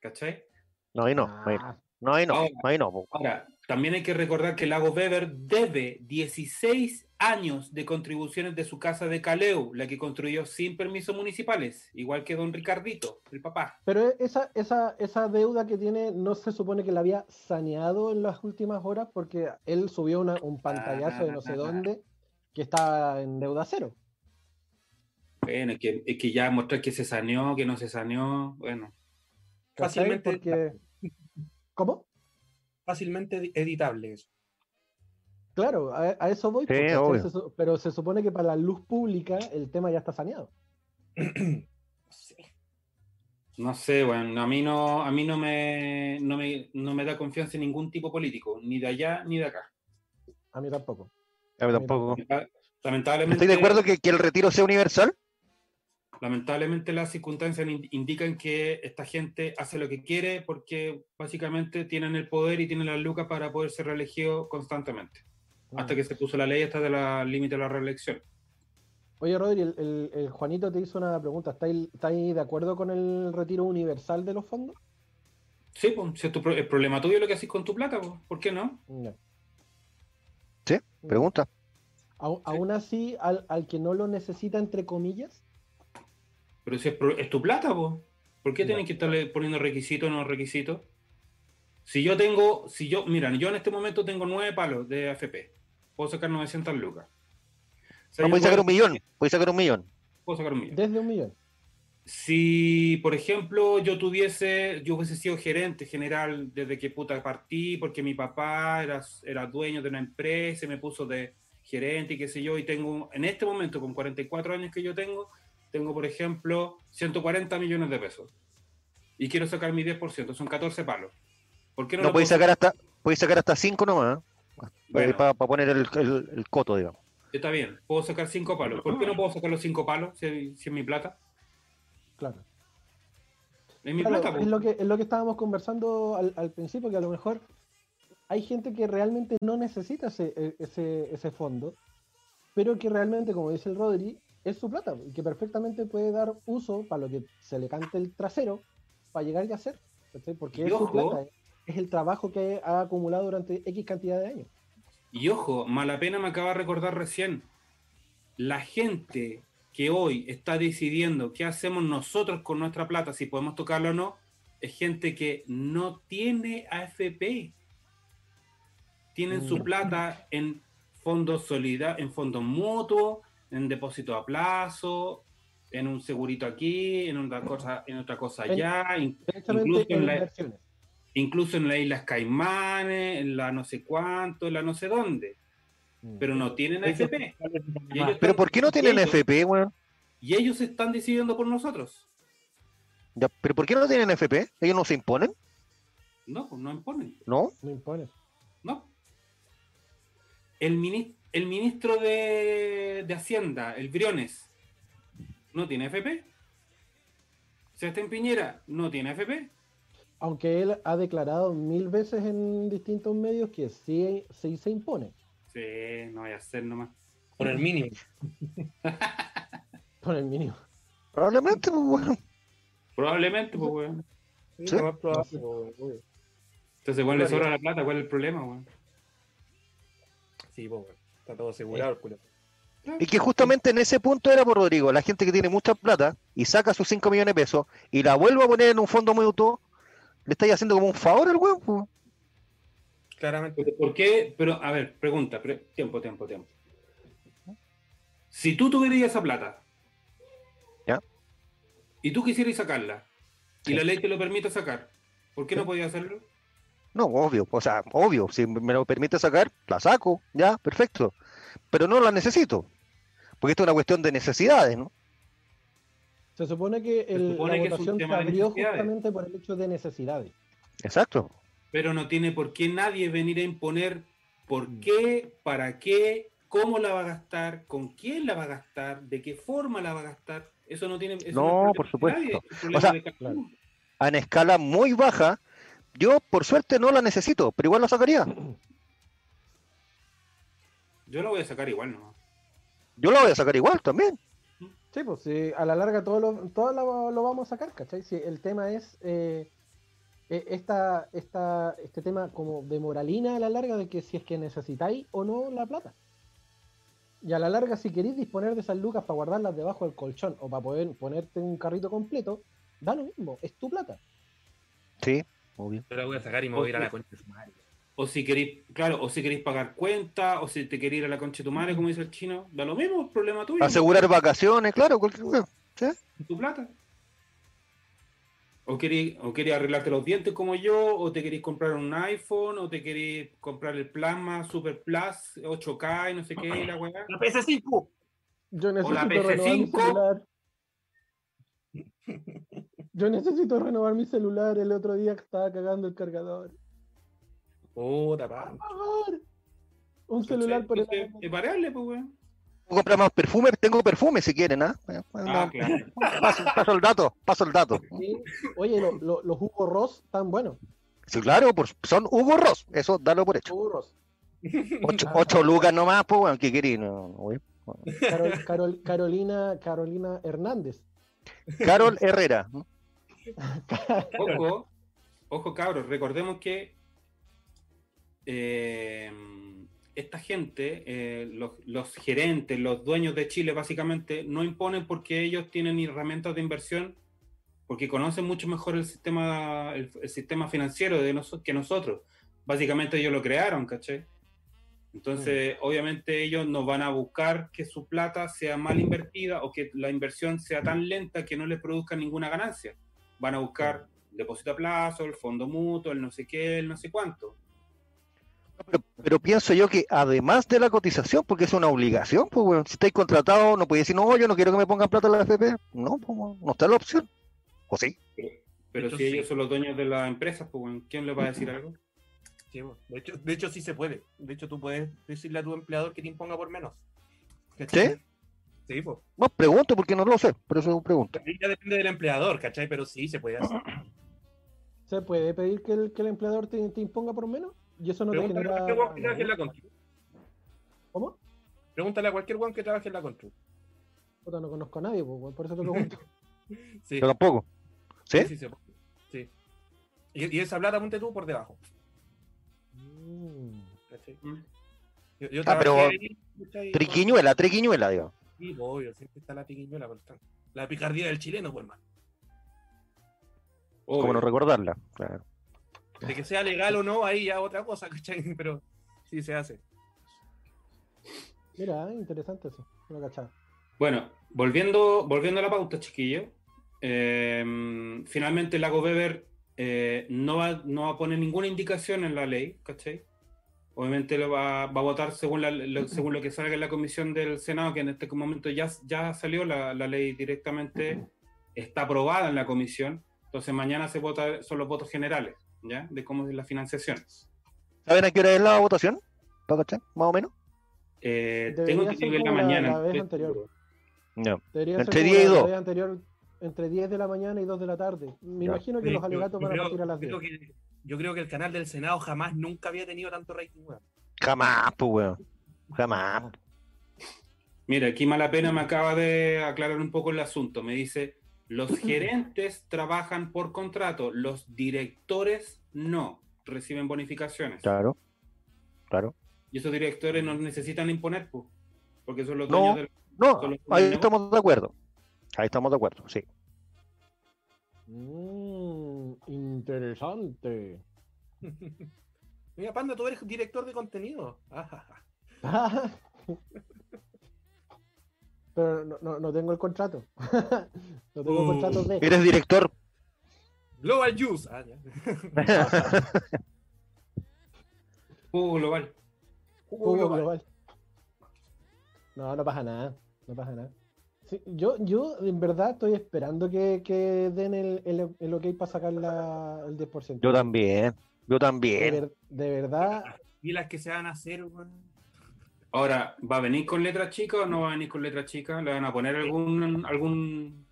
¿Cachai?
No, ahí no, ahí no, no, ahí no,
Ahora-
ahí no.
Ahora, también hay que recordar que Lago Weber debe 16 años de contribuciones de su casa de Caleu, la que construyó sin permisos municipales, igual que don Ricardito, el papá.
Pero esa, esa, esa deuda que tiene no se supone que la había saneado en las últimas horas porque él subió una- un pantallazo de no sé dónde que está en deuda cero.
Bueno, es que, es que ya mostrar que se saneó, que no se saneó, bueno.
Fácilmente-
Porque... ¿Cómo?
Fácilmente edi- editable eso.
Claro, a, a eso voy.
Sí,
¿cachai?
obvio.
Se su- pero se supone que para la luz pública el tema ya está saneado. <clears throat>
Sí.
No sé, bueno, a mí no, a mí no me, no me, no me da confianza en ningún tipo político, ni de allá ni de acá.
A mí tampoco.
A mí tampoco.
Lamentablemente,
Estoy de acuerdo que, que el retiro sea universal.
Lamentablemente las circunstancias in- indican que esta gente hace lo que quiere porque básicamente tienen el poder y tienen las lucas para poder ser reelegidos constantemente. Hasta que se puso la ley esta de la límite de la reelección.
Oye, Rodri, el, el- el Juanito te hizo una pregunta. ¿Estáis estáis de acuerdo con el retiro universal de los fondos?
Sí, pues, si es tu pro- el problema tuyo lo que haces con tu plata, pues, ¿por qué no?
No.
Sí, Pregunta.
Aún así, al, al que no lo necesita, entre comillas,
Pero si es, es tu plata, pues. ¿Por qué
Ya.
tienen que estarle poniendo requisitos o no requisitos? Si yo tengo, si yo, mira, yo en este momento tengo nueve palos de AFP, puedo sacar 900 lucas. O sea,
No puedes sacar un millón. Puedes sacar un millón.
Puedo sacar un millón.
desde un millón.
Si, por ejemplo, yo tuviese, yo hubiese sido gerente general desde que puta partí, porque mi papá era, era dueño de una empresa y me puso de gerente y qué sé yo, y tengo, en este momento, con 44 años que yo tengo, tengo, por ejemplo, 140 millones de pesos. Y quiero sacar mi 10%, son 14 palos. ¿Por qué no,
No sacar hasta, puedes sacar hasta cinco nomás. ¿eh?
Bueno.
Para poner el, el- el coto, digamos.
Está bien, puedo sacar 5 palos. ¿Por qué no puedo sacar los 5 palos si, si es mi plata?
Claro.
Es mi
Claro,
plata,
es
po.
lo que, es lo que estábamos conversando al, al principio, que a lo mejor hay gente que realmente no necesita ese, e- ese, ese fondo, pero que realmente, como dice el Rodri, es su plata y que perfectamente puede dar uso para lo que se le cante el trasero para llegar y hacer. Porque
Y
es su
ojo.
plata, es el trabajo que ha acumulado durante X cantidad de años.
Y ojo, Malapena me acaba de recordar recién, la gente que hoy está decidiendo qué hacemos nosotros con nuestra plata, si podemos tocarla o no, es gente que no tiene AFP. Tienen su
Mm.
plata en fondos solidarios, en fondos mutuos, en depósito a plazo, en un segurito aquí, en otra cosa, en otra cosa allá, incluso
en
la,
inversiones.
incluso en las Islas Caimanes, en la no sé cuánto, en la no sé dónde,
Mm.
pero no tienen AFP.
Pero ¿por qué no tienen
ellos-
FP, weón?
Y ellos están decidiendo por nosotros.
Ya, ¿Pero por qué no tienen FP? ¿Ellos no se imponen?
No, pues no imponen.
¿No?
No impone.
No. El, mini- el ministro de, de Hacienda, el Briones, no tiene FP. Sebastián Piñera no tiene FP.
Aunque él ha declarado mil veces en distintos medios que sí, sí se impone.
Sí, no vaya a ser nomás.
Con el mínimo. <laughs>
Con el mínimo.
Probablemente, pues, weón.
Probablemente, pues, weón.
Sí,
Sí.
lo más probable, obvio.
Entonces, igual le sobra la plata, ¿cuál es el problema, weón?
Sí, pues, weón. Está todo asegurado, el culo.
Y que justamente en ese punto era por Rodrigo, la gente que tiene mucha plata y saca sus 5 millones de pesos y la vuelve a poner en un fondo mutuo, le estáis haciendo como un favor al pues.
Claramente.
¿Por qué? Pero, a ver, pregunta, pre- tiempo, tiempo, tiempo. Si tú tuvieras esa plata,
¿Ya?
Y tú quisieras sacarla, y
Sí.
la ley te lo permite sacar, ¿por qué no podías hacerlo?
No, obvio, o sea, obvio, si me lo permite sacar, la saco, ya, perfecto. Pero no la necesito, porque esto es una cuestión de necesidades, ¿no?
Se supone que el-
supone
la
que es un
votación se
tema de
abrió
necesidades.
justamente por el hecho de necesidades.
Exacto.
Pero no tiene por qué nadie venir a imponer por qué, para qué, cómo la va a gastar, con quién la va a gastar, de qué forma la va a gastar. Eso no tiene. eso
No, por supuesto.
nadie,
O sea,
claro.
A una escala muy baja, yo por suerte no la necesito, pero igual la sacaría.
Yo la voy a sacar igual, ¿no?
Yo la voy a sacar igual también.
Sí, pues sí, a la larga todo lo, todo lo, lo vamos a sacar, ¿cachai? Si el tema es eh, eh, esta, esta, este tema como de moralina a la larga de que si es que necesitáis o no la plata. Y a la larga, si queréis disponer de esas lucas para guardarlas debajo del colchón o para poder ponerte un carrito completo, da lo mismo, es tu plata.
Sí, obvio.
Yo la voy a sacar y me voy a ir a la concha de su madre.
O si queréis, claro, o si queréis pagar cuenta, o si te queréis ir a la concha de tu madre, como dice el chino, da lo mismo, problema tuyo.
Asegurar vacaciones, claro, cualquier cosa. ¿sí?
tu plata. O queréis, o queréis arreglarte los dientes como yo, o te queréis comprar un iPhone, o te queréis comprar el Plasma Super Plus 8K y no sé qué, y la weá.
La PS5.
Yo necesito
la
renovar mi
PS5. <laughs>
Yo necesito renovar mi celular. El otro día estaba cagando el cargador.
Puta, pa.
Pagar Un celular por el
Es variable, pues weón.
Puedo comprar más perfume, tengo perfume si quieren, ¿ah? Eh,
Ah,
no,
claro.
paso, paso el dato, paso el dato.
Sí. Oye, lo- lo- los Hugo Ross están buenos.
Sí, claro, pues son Hugo Ross, eso dalo por hecho.
Hugo Ross.
Ocho, ocho lucas nomás, pues, bueno, ¿qué querí? No.
Carol- Carol- Carolina, Carolina Hernández.
Carol Herrera. ¿no?
Ojo, ojo cabros, recordemos que eh, esta gente, eh, los, los gerentes, los dueños de Chile básicamente, no imponen porque ellos tienen herramientas de inversión, porque conocen mucho mejor el sistema, el, el sistema financiero de noso- que nosotros. Básicamente ellos lo crearon, ¿caché? Entonces, obviamente ellos no van a buscar que su plata sea mal invertida o que la inversión sea tan lenta que no les produzca ninguna ganancia van a buscar depósito a plazo, el fondo mutuo, el no sé qué, el no sé cuánto.
Pero, pero pienso yo que además de la cotización, porque es una obligación, pues, bueno, si estáis contratados, no podéis decir, no, yo no quiero que me pongan plata en la FP. No, pues, bueno, no está la opción. ¿O sí?
Pero
hecho,
si
sí.
ellos son los dueños de las empresas, pues bueno, ¿quién les va a decir algo?
Sí, de, hecho, de hecho, sí se puede. De hecho, tú puedes decirle a tu empleador que te imponga por menos. ¿Cachai? Sí, pues.
Bueno, pregunto porque no lo sé, por eso pregunto.
Ya depende del empleador, ¿cachai? Pero sí se puede hacer. <clears throat>
¿Se puede pedir que el, que el empleador te, te imponga por menos? Y eso no te
Pregúntale a
genera.
cualquier weón que trabaje en la Contru.
¿Cómo?
Pregúntale a cualquier one que trabaje en la Contru.
Puta, no conozco a nadie, pues, por eso te pregunto. <laughs>
Sí,
Yo tampoco. ¿Sí?
sí, sí. Sí. Y, y esa plata ponte tú por debajo.
Mm.
¿cachai? Yo, yo
Ah, pero. Triquiñuela, triquiñuela, digo.
Sí, pues, obvio, siempre está la tiquiñuela por tanto. La picardía del chileno, pues, hermano.
Como no recordarla. Claro.
De que sea legal o no, ahí ya otra cosa, <laughs> ¿cachai? Pero sí se hace.
Mira, interesante eso. No cachaba.
Bueno, volviendo, volviendo a la pauta, chiquillo. eh, finalmente Lago Weber eh, no, va, no va a poner ninguna indicación en la ley, ¿cachai? Obviamente lo va, va a votar según, la- lo, según lo que salga en la comisión del Senado, que en este momento ya, ya salió la, la ley directamente, está aprobada en la comisión. Entonces mañana se vota, son los votos generales, ¿ya? De cómo es la financiación.
¿Saben a qué hora es la votación? ¿Para cachar? Más o menos.
Eh, tengo que la
como la-
mañana.
la vez anterior.
No. Entre
ser
10 y
como la
2.
vez anterior, entre 10 de la mañana y 2 de la tarde. Me
Ya.
imagino que
Sí,
los alegatos
yo
van a partir a las
yo
10.
creo que- Yo creo que el canal del Senado jamás nunca había tenido tanto rating, weón.
Jamás, pues, weón. Jamás.
Mira, aquí Malapena me acaba de aclarar un poco el asunto. Me dice, los gerentes trabajan por contrato, los directores no, reciben bonificaciones.
Claro. Claro.
Y esos directores no necesitan imponer, pues, porque son los
No.
dueños del...
No,
Son los
ahí
dueños.
estamos de acuerdo. Ahí estamos de acuerdo, sí.
Mm, interesante. <laughs>
Mira, Panda, tú eres director de contenido. <laughs>
Pero no, no, no tengo el contrato. <laughs> no tengo
Uh.
contrato de.
Eres director.
Global Juice. Ah, ya.
Jugo global.
Jugo
Jugo
global.
global. No, no pasa nada. No pasa nada. Sí, yo, yo en verdad estoy esperando que, que den el, el, el ok para sacar la, el 10%.
Yo también. Yo
De,
también.
ver- de verdad,
Y las que se van a hacer, weón.
Ahora, ¿va a venir con letra chica o no va a venir con letra chica? ¿Le van a poner algún algún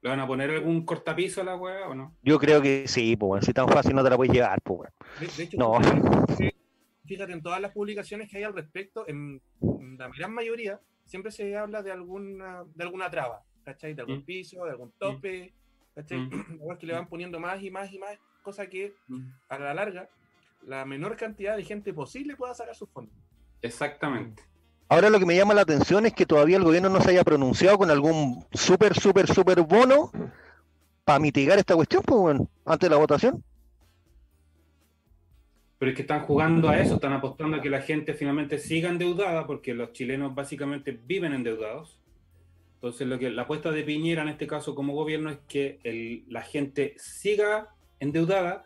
le van a poner algún cortapiso a la weá o no?
Yo creo que sí, pues, weón. Si tan fácil no te la puedes llevar, pues.
De, de hecho,
No.
fíjate, <laughs> fíjate, en todas las publicaciones que hay al respecto, en, en la gran mayoría, siempre se habla de alguna, de alguna traba, ¿cachai? De algún
Mm.
piso, de algún tope, ¿cachai?
Mm. <clears throat>
Que le van poniendo más y más y más cosa que a la larga la menor cantidad de gente posible pueda sacar sus fondos.
Exactamente.
Ahora lo que me llama la atención es que todavía el gobierno no se haya pronunciado con algún súper, súper, súper bono para mitigar esta cuestión, pues bueno, antes de la votación.
Pero es que están jugando a eso, están apostando a que la gente finalmente siga endeudada, porque los chilenos básicamente viven endeudados. Entonces, lo que la apuesta de Piñera en este caso como gobierno es que la gente siga endeudada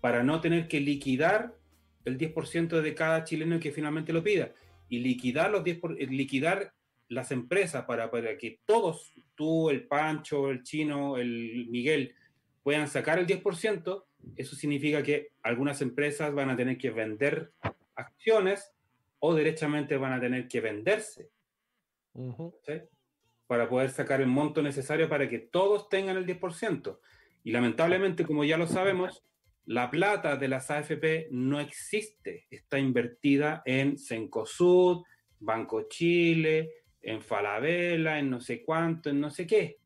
para no tener que liquidar el 10% de cada chileno que finalmente lo pida. Y liquidar los 10 por- eh, liquidar las empresas para, para que todos, tú, el Pancho, el Chino, el Miguel, puedan sacar el 10%, eso significa que algunas empresas van a tener que vender acciones o derechamente van a tener que venderse para poder sacar el monto necesario para que todos tengan el 10%. Y lamentablemente, como ya lo sabemos, la plata de las AFP no existe. Está invertida en Cencosud, Banco Chile, en Falabella, en no sé cuánto, en no sé qué.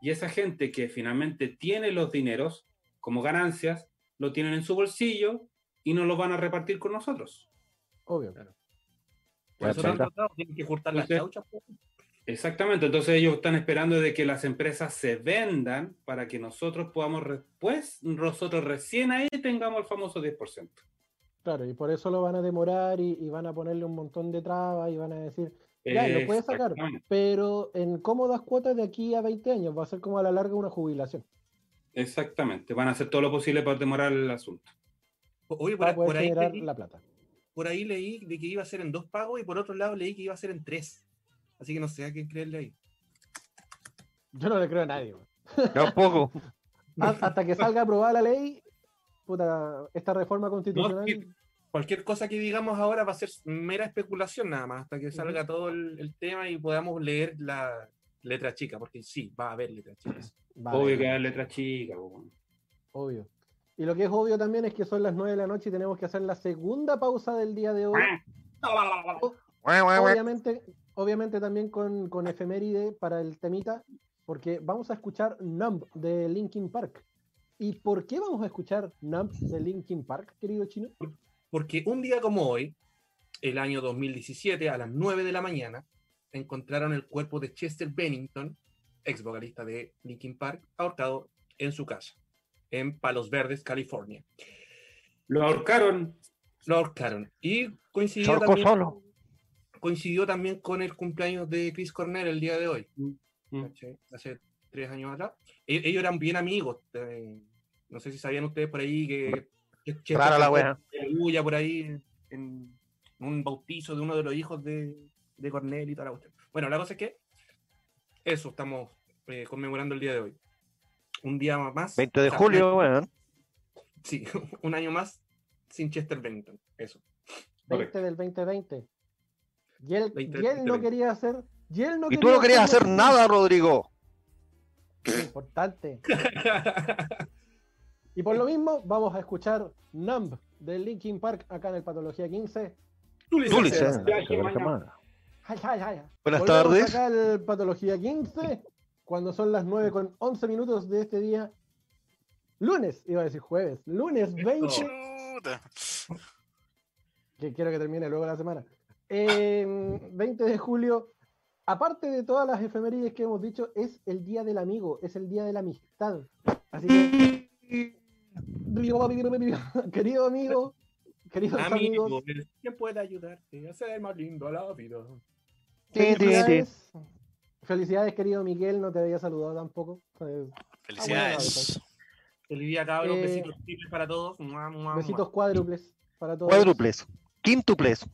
Y esa gente que finalmente tiene los dineros como ganancias, lo tienen en su bolsillo y no los van a repartir con nosotros.
Obvio.
Por eso tanto, tienen que juntar las chauchas. pues.
Exactamente, entonces ellos están esperando de que las empresas se vendan para que nosotros podamos después, nosotros recién ahí tengamos el famoso 10%.
Claro, y por eso lo van a demorar y, y van a ponerle un montón de trabas y van a decir, ya, lo puedes sacar, pero en cómodas cuotas de aquí a 20 años va a ser como a la larga una jubilación.
Exactamente, van a hacer todo lo posible para demorar el asunto.
Oye, por,
Para poder
por ahí leí,
la plata.
por ahí leí de que iba a ser en dos pagos y por otro lado leí que iba a ser en tres. Así que no sé a quién creerle ahí.
Yo no le creo a nadie.
Tampoco. <laughs>
Ha- Hasta que salga aprobada la ley, puta, esta reforma constitucional.
Cualquier cosa que digamos ahora va a ser mera especulación nada más, hasta que salga todo el, el tema y podamos leer la letra chica, porque sí, va a haber letras chicas.
vale,
Obvio que hay letras chicas. po, bueno.
obvio. Y lo que es obvio también es que son las 9 de la noche y tenemos que hacer la segunda pausa del día de hoy. Obviamente, obviamente también con, con efeméride para el temita, porque vamos a escuchar Numb de Linkin Park. ¿Y por qué vamos a escuchar Numb de Linkin Park, querido chino?
Porque un día como hoy, el año 2017, a las 9 de la mañana, encontraron el cuerpo de Chester Bennington, ex vocalista de Linkin Park, ahorcado en su casa, en Palos Verdes, California.
Lo ahorcaron.
Lo ahorcaron. Y coincidió también,
solo.
coincidió también con el cumpleaños de Chris Cornell el día de hoy.
Mm.
¿cachai? Hace tres años atrás. E- ellos eran bien amigos. eh, no sé si sabían ustedes por ahí que. que Chester
la.
Aleluya por ahí en, en un bautizo de uno de los hijos de, de Cornell y toda la cuestión. Bueno, la cosa es que eso estamos eh, conmemorando el día de hoy. Un día más.
20 de
o sea,
julio, weón.
Sí, <laughs> un año más sin Chester Bennington. Eso.
20 del 2020. Y él,
20
y
del
él no
2020.
quería hacer. Y él no
Y tú no querías hacer nada, Rodrigo.
Importante. <laughs> Y por lo mismo, vamos a escuchar Numb de Linkin Park acá en el Patología 15.
Tú, Buenas
Volvemos
tardes.
acá al Patología 15, cuando son las 9 con 11 minutos de este día. Lunes, iba a decir jueves. Lunes 20.
Chuta.
que quiero que termine luego la semana. Eh, 20 de julio, aparte de todas las efemérides que hemos dicho, es el día del amigo, es el día de la amistad. Así que, querido amigo, queridos
Amigo,
amigos,
¿quién puede ayudarte a ser más lindo a la vida?
Felicidades. Felicidades, querido Miguel, no te había saludado tampoco. Eh,
Felicidades.
Feliz día, cabros.
Eh,
Besitos triples para todos. Mua, mua,
Besitos
mua.
cuádruples para todos.
Cuádruples. Quíntuples.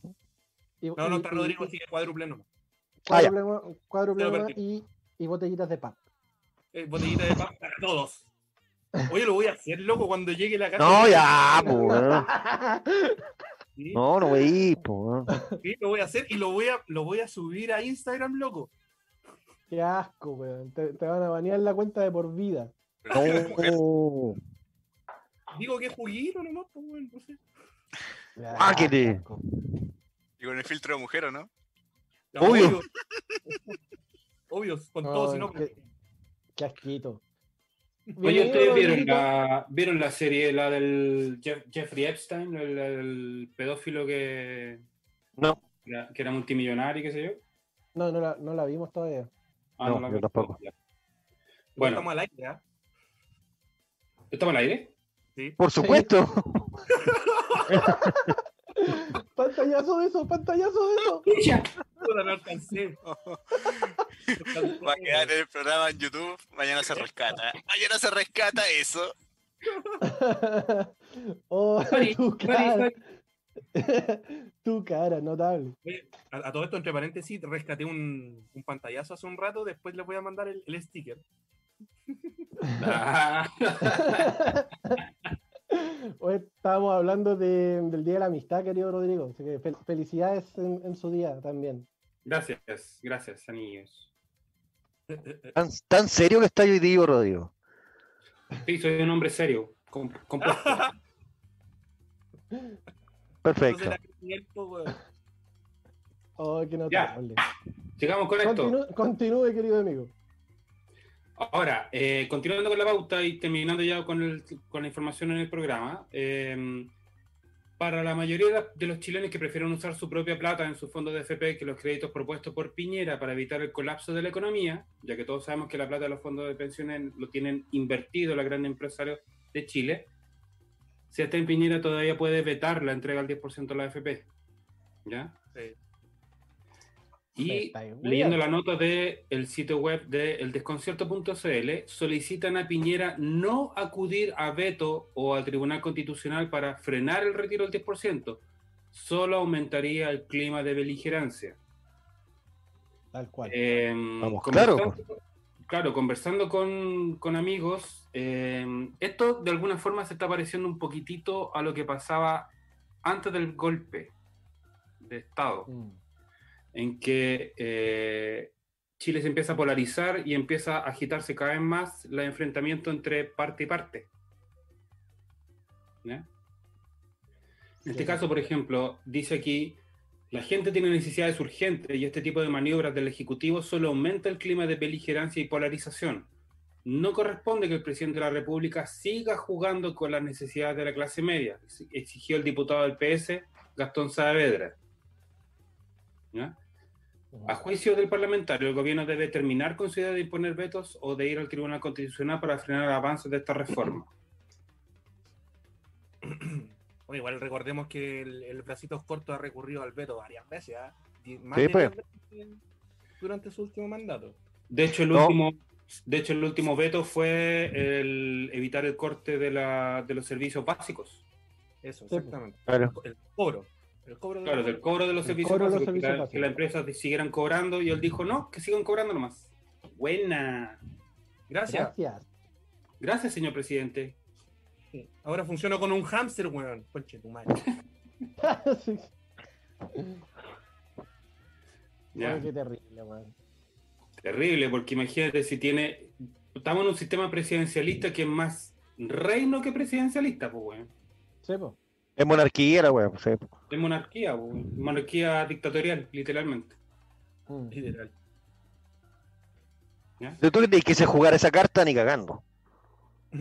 Y-
No, no está Rodrigo, sigue cuádruple no.
Ah, ya.
cuádruple- cuádruple más
perdí.
y, y botellitas de pan.
Eh, botellita de pan para todos. Oye, lo voy a hacer, loco, cuando llegue la casa.
No, ya, <laughs> weón.
Sí,
No, no veí, po, weón.
sí, lo voy a hacer y lo voy a, lo voy a subir a Instagram, loco.
Qué asco, weón. Te, te van a banear la cuenta de por vida.
No.
Digo que es juguito nomás, pues, bueno, no sé.
Ya,
Páquete.
asco.
Y con el filtro de mujer, ¿o no?
Ya,
Obvio.
Obvio, con
No,
todo, si no.
qué- Qué asquito.
Oye, ¿ustedes vieron la, vieron la serie, la del Jeff- Jeffrey Epstein, el, el pedófilo que
No,
era, que era multimillonario, qué sé yo?
No, no la, no la vimos todavía.
Ah,
No,
la
yo
vi.
tampoco.
Bueno.
Bueno,
Estamos al aire, ¿ah?
¿estamos al aire?
Sí.
por supuesto. <laughs>
Pantallazo de eso, pantallazo de eso. <laughs>
Puta, no alcancé.
Va a quedar el programa en YouTube. Mañana se rescata. Mañana se rescata eso. <laughs>
oh,
Sorry,
tu cara.
sorry. <laughs>
tu cara, notable.
Oye, A, a todo esto, entre paréntesis, rescaté un, un pantallazo hace un rato. Después les voy a mandar el, el sticker. <laughs>
Hoy estábamos hablando de- del Día de la Amistad, querido Rodrigo. Así que fel- felicidades en, en su día también.
Gracias, gracias, amigos.
Tan, tan serio que está hoy día, Rodrigo.
Sí, soy un hombre serio, com- compuesto. <laughs>
Perfecto.
Oh, qué
Ya.
notable.
Sigamos con esto.
Continúe, querido amigo.
Ahora, eh, continuando con la pauta y terminando ya con, el- con la información en el programa, eh, para la mayoría de los chilenos que prefieren usar su propia plata en sus fondos de FP que los créditos propuestos por Piñera para evitar el colapso de la economía, ya que todos sabemos que la plata de los fondos de pensiones lo tienen invertido los grandes empresarios de Chile, si está en Piñera todavía puede vetar la entrega al 10% de la FP. ¿Ya?
Sí.
Y leyendo la nota del sitio web de eldesconcierto.cl, solicitan a Piñera no acudir a veto o al Tribunal Constitucional para frenar el retiro del 10%. Solo aumentaría el clima de beligerancia.
Tal cual.
Eh,
Vamos,
conversando- Claro, conversando con, con amigos, eh, esto de alguna forma se está pareciendo un poquitito a lo que pasaba antes del golpe de Estado
Mm.
En que eh, Chile se empieza a polarizar y empieza a agitarse cada vez más el enfrentamiento entre parte y parte. En este
Sí.
caso, por ejemplo, dice aquí, la gente tiene necesidades urgentes y este tipo de maniobras del Ejecutivo solo aumenta el clima de beligerancia y polarización. No corresponde que el presidente de la República siga jugando con las necesidades de la clase media, exigió el diputado del PS, Gastón Saavedra. ¿Ya? A juicio del parlamentario, el gobierno debe terminar con su idea de imponer vetos o de ir al Tribunal Constitucional para frenar el avance de esta reforma.
Bueno, igual recordemos que el, el Bracitos Corto ha recurrido al veto varias veces. Y más
Sí,
de
pues.
veces durante su último mandato.
De hecho, el
No.
último, de hecho, el último veto fue el evitar el corte de, la, de los servicios básicos.
Eso,
Sí,
exactamente.
Claro.
El cobro. El cobro de
Claro,
la-
del cobro de los servicios
cobro de los
que,
servicios
que las empresas siguieran cobrando y él dijo, no, que sigan cobrando nomás. Buena.
Gracias.
Gracias.
Gracias, señor presidente.
Sí. Ahora funciona con un hámster, weón. Conche tu madre. <laughs>
Sí.
Ya.
Qué terrible, weón.
Terrible, porque imagínate si tiene. Estamos en un sistema presidencialista que es más reino que presidencialista, pues, weón.
Sí, po.
Es monarquía la weá. sí.
Es monarquía, weón. monarquía dictatorial, literalmente.
Mm.
Literal.
¿ya?
¿Tú crees que se jugar esa carta ni cagando? <laughs>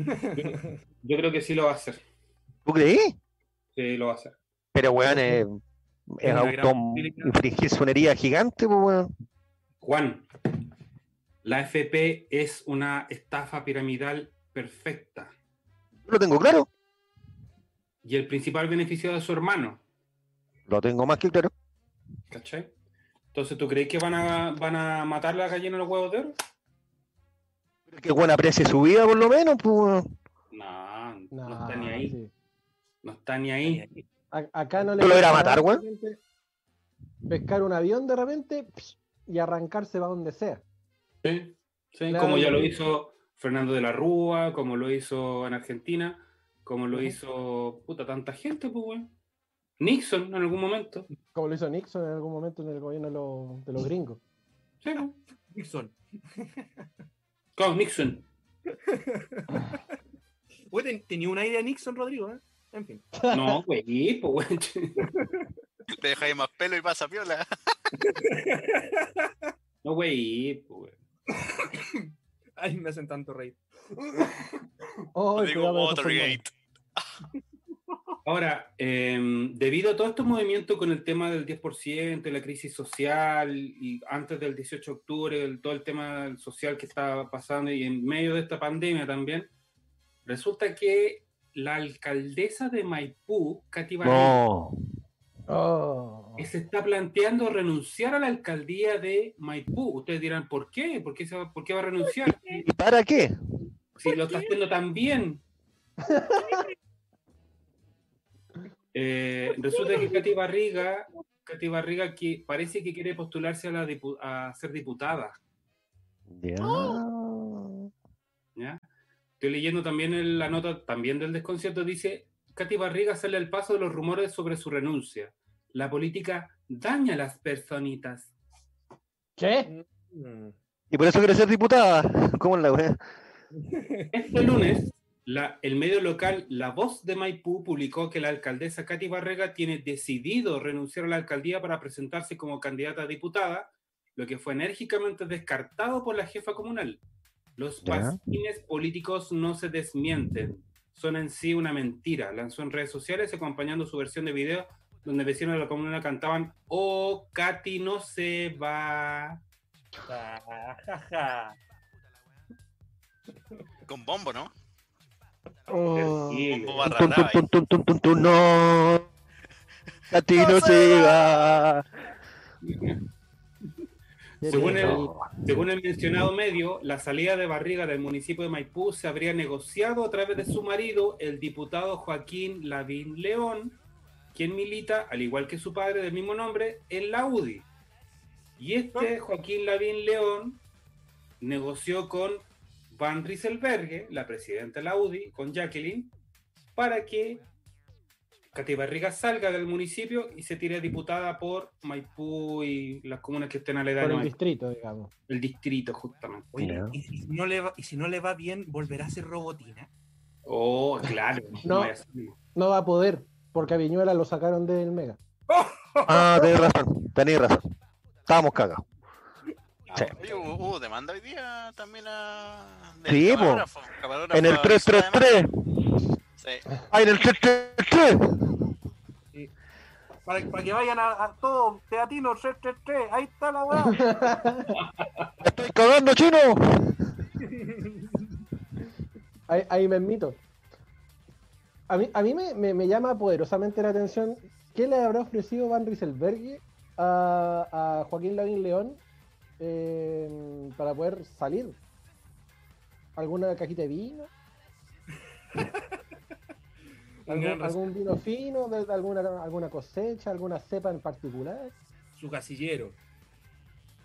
Yo creo que sí lo va a hacer.
¿Tú crees?
Sí, lo va a hacer.
Pero weón, es, es
una gran
auto
posibilidad.
infringir su herida gigante, pues weón.
Juan, la FP es una estafa piramidal perfecta.
Yo lo tengo claro.
Y el principal beneficiado es su hermano.
Lo tengo más que claro.
¿Cachai? Entonces, ¿tú crees que van a, van a matar la gallina de los huevos de oro?
Que weón aprecie su vida por lo menos, pues.
No, no,
No,
está ni ahí.
sí.
No está ni ahí.
A- acá no le
¿Tú lo irás a matar,
repente Pescar un avión de repente y arrancarse para donde sea.
Sí, sí,
Claro.
como ya lo hizo Fernando de la Rúa, como lo hizo en Argentina, como lo hizo puta tanta gente, pues, weón. Nixon en algún momento.
Como lo hizo Nixon en algún momento en el gobierno de los, de los gringos.
Sí, pues.
Nixon.
Claro, Nixon. <laughs>
Tenía una idea Nixon, Rodrigo, ¿eh? En fin.
No, güey, pues, weón. <laughs>
Le dejáis más pelo y pasa piola. <laughs>
No, güey, pues, weón.
Ay, me hacen tanto reír.
Oh, esos
Watergate. <laughs>
Ahora, eh, debido a todos estos movimientos con el tema del 10% y la crisis social, y antes del 18 de octubre, el- todo el tema social que estaba pasando y en medio de esta pandemia también, resulta que la alcaldesa de Maipú, Katy
No.
Oh.
se está planteando renunciar a la alcaldía de Maipú. Ustedes dirán, ¿por qué? ¿Por qué, se va, por qué va a renunciar?
¿Y para qué?
Si lo está haciendo tan bien. <laughs> Eh, <laughs> resulta que Katy Barriga, Katy Barriga que parece que quiere postularse a, la dipu- a ser diputada.
Ya.
¿ya? Estoy leyendo también en la nota también del desconcierto, dice, Katy Barriga sale al paso de los rumores sobre su renuncia. La política daña a las personitas.
¿Qué?
Mm.
Y por eso quiere ser diputada. ¿Cómo es la wea?
Este lunes, la- el medio local La Voz de Maipú publicó que la alcaldesa Katy Barrega tiene decidido renunciar a la alcaldía para presentarse como candidata a diputada, lo que fue enérgicamente descartado por la jefa comunal. Los pasquines políticos no se desmienten, son en sí una mentira. Lanzó en redes sociales acompañando su versión de video donde vecinos de la comuna cantaban Oh, Katy no se va.
Ah, ja, ja.
Con bombo, ¿no?
Oh.
No. A ti no se va. <laughs>
Según el. Según el mencionado medio, la salida de Barriga del municipio de Maipú se habría negociado a través de su marido, el diputado Joaquín Lavín León, quien milita, al igual que su padre del mismo nombre, en la UDI. Y este Joaquín Lavín León negoció con Van Rieselberghe, la presidenta de la UDI, con Jacqueline, para que Katy Barriga salga del municipio y se tire diputada por Maipú y las comunas que estén
Por
aledañas.
el
a Maipú.
distrito, digamos.
El distrito, justamente.
Oye. ¿y, si no le va, y si no le va bien, volverá a ser robotina.
Oh, claro. <laughs>
No.
vaya a ser.
No va a poder, porque a Viñuela lo sacaron del Mega. <laughs>
Ah, tenés razón, tenés razón. Estábamos cagados. Sí.
Oye, hubo, hubo demanda hoy día también a. del
Sí,
camarógrafo, camarógrafo
En el
a Venezuela de
333.
Sí.
Ah, en el 333.
Para, para que vayan a, a todos, Teatino 333, ahí está la weá. <laughs>
Estoy cagando, chino. <laughs>
ahí, ahí me admito. A mí, a mí me, me- me llama poderosamente la atención qué le habrá ofrecido Van Rieselberghe a, a Joaquín Lavín León eh, para poder salir. ¿Alguna cajita de vino? <laughs> ¿Algún, vino fino? de- de alguna, ¿Alguna cosecha? ¿Alguna cepa en particular?
Su casillero.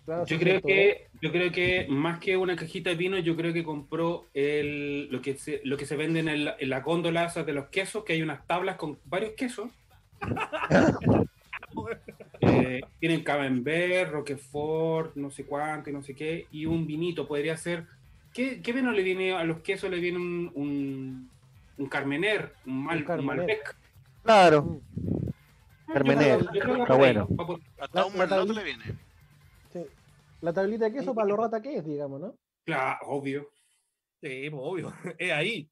Claro,
Yo creo que, yo creo que más que una cajita de vino, yo creo que compró el, lo, que se, lo que se vende en, el- en las góndolas de los quesos, que hay unas tablas con varios quesos. <laughs> Eh, tienen Camembert, Roquefort, no sé cuánto y no sé qué, y un vinito. Podría ser. ¿Qué, qué vino le viene a los quesos? Le viene un, un, un Carmener, un, mal,
Un Carmener.
Malbec.
Claro,
Yo
Carmener.
creo- yo creo
Está
ahí
bueno.
por-
Hasta un merlot le viene.
Sí. La tablita de queso para lo rata que es, digamos, ¿no?
Claro, obvio.
Sí, pues, obvio. <laughs> Es ahí.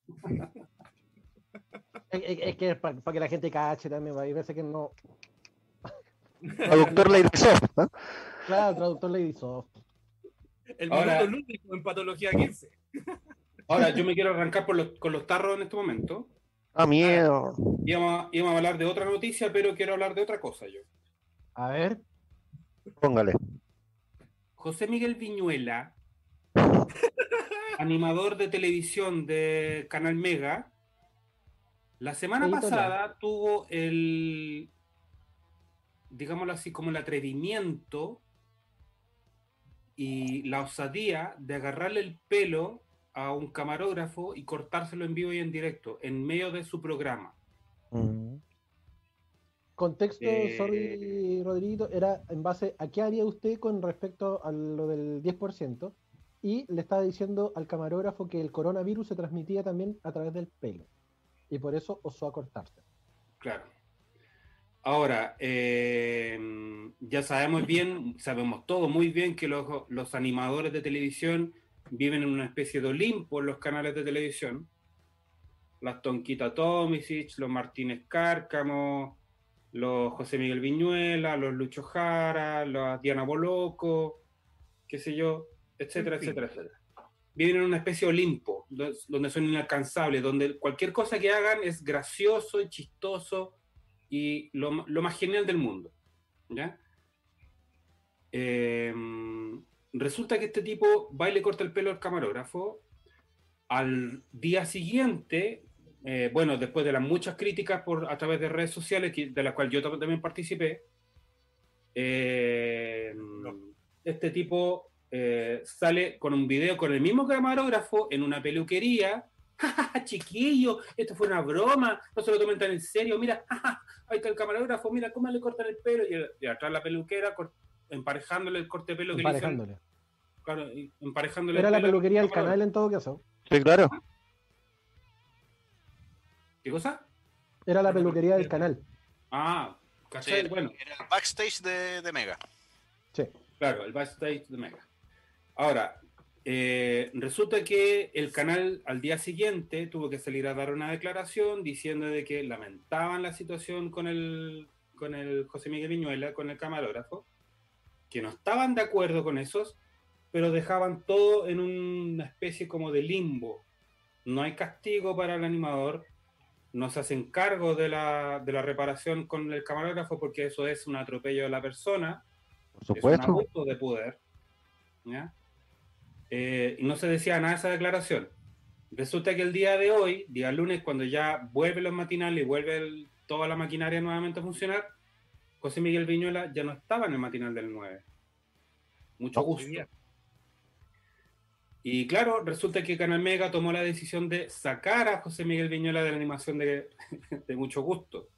Es, que es para que la gente cache también, hay veces que no.
Traductor Lady Soft. ¿eh?
Claro, traductor Lady Soft.
El
Ahora-
minuto lúdico en patología 15.
Ahora, yo me quiero arrancar por los- con los tarros en este momento.
Ah, miedo.
Íbamos, íbamos a hablar de otra noticia, pero quiero hablar de otra cosa yo.
A ver.
Póngale.
José Miguel Viñuela, animador de televisión de Canal Mega, la semana pasada tuvo el, digámoslo así, como el atrevimiento y la osadía de agarrarle el pelo a un camarógrafo y cortárselo en vivo y en directo, en medio de su programa.
Mm.
Contexto,
Eh,
sorry, Rodriguito, era en base a qué haría usted con respecto a lo del 10%. Y le estaba diciendo al camarógrafo que el coronavirus se transmitía también a través del pelo. Y por eso osó a cortarse.
Claro. Ahora, eh, ya sabemos bien, sabemos todo muy bien que los, los animadores de televisión viven en una especie de Olimpo en los canales de televisión. Las Tonquita Tomisic, los Martínez Cárcamo, los José Miguel Viñuela, los Lucho Jara, los Diana Boloco, qué sé yo, etcétera, etcétera, etcétera. Viven en una especie de Olimpo, do- donde son inalcanzables, donde cualquier cosa que hagan es gracioso y chistoso y lo, lo más genial del mundo. ¿ya? Eh, resulta que este tipo va y le corta el pelo al camarógrafo. Al día siguiente, eh, bueno, después de las muchas críticas por, a través de redes sociales, que- de las cuales yo tam- también participé, eh, este tipo eh, sale con un video con el mismo camarógrafo en una peluquería. "Ja, ja, ja, Chiquillo, esto fue una broma, no se lo tomen tan en serio. Mira, <laughs> ja, ja, ahí está el camarógrafo, mira cómo le cortan el pelo. Y, y atrás la peluquera emparejándole el corte de pelo que le hicieron.
Emparejándole.
Claro, emparejándole
Era
el
la
pelo al
peluquería del canal en todo caso.
Sí, claro.
¿Qué cosa?
Era la peluquería del canal.
Ah,
Sí,
¿cachai?
era,
bueno,
era el backstage de, de Mega.
Sí.
Claro, el backstage de Mega. Ahora, eh, resulta que el canal al día siguiente tuvo que salir a dar una declaración diciendo de que lamentaban la situación con el, con el José Miguel Viñuela, con el camarógrafo, que no estaban de acuerdo con esos, pero dejaban todo en una especie como de limbo. No hay castigo para el animador, no se hacen cargo de la, de la reparación con el camarógrafo porque eso es un atropello de la persona,
Por
es un
supuesto.
abuso de poder. ¿ya? Eh, y no se decía nada de esa declaración. Resulta que el día de hoy, día lunes, cuando ya vuelven los matinales y vuelve el- toda la maquinaria nuevamente a funcionar, José Miguel Viñuela ya no estaba en el matinal del 9. Mucho gusto. Y claro, resulta que Canal Mega tomó la decisión de sacar a José Miguel Viñuela de la animación de, <laughs> de mucho gusto.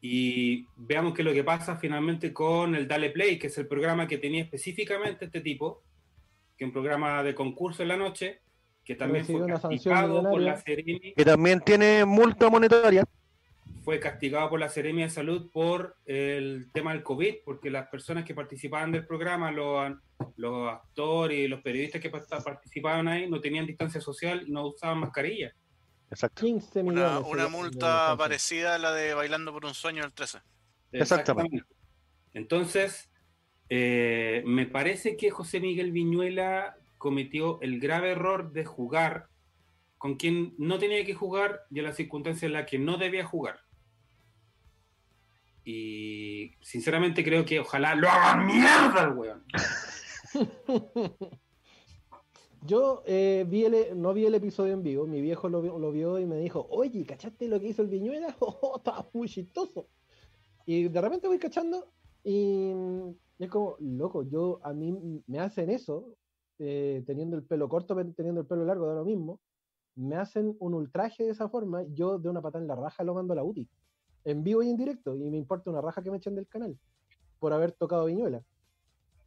Y veamos qué es lo que pasa finalmente con el Dale Play, que es el programa que tenía específicamente este tipo, que es un programa de concurso en la noche, que también fue castigado por la. Seremi,
Que también tiene multa monetaria.
fue castigado por la Seremia de Salud por el tema del COVID, porque las personas que participaban del programa, los, los actores y los periodistas que pa- participaban ahí, no tenían distancia social y no usaban mascarilla.
Exacto.
15 millones.
Una, multa parecida a la de Bailando por un Sueño del 13.
Exactamente.
Entonces, eh, me parece que José Miguel Viñuela cometió el grave error de jugar con quien no tenía que jugar y en la circunstancia en la que no debía jugar. Y sinceramente creo que ojalá lo hagan mierda, el weón. <laughs>
Yo eh, vi el, no vi el episodio en vivo, mi viejo lo vio y me dijo, oye, ¿cachaste lo que hizo el Viñuela? <laughs> Oh, estaba muy chistoso. Y de repente voy cachando y es como, loco, yo a mí me hacen eso, eh, teniendo el pelo corto, teniendo el pelo largo, da lo mismo, me hacen un ultraje de esa forma, yo de una patada en la raja lo mando a la UTI, en vivo y en directo, y me importa una raja que me echen del canal, por haber tocado Viñuela.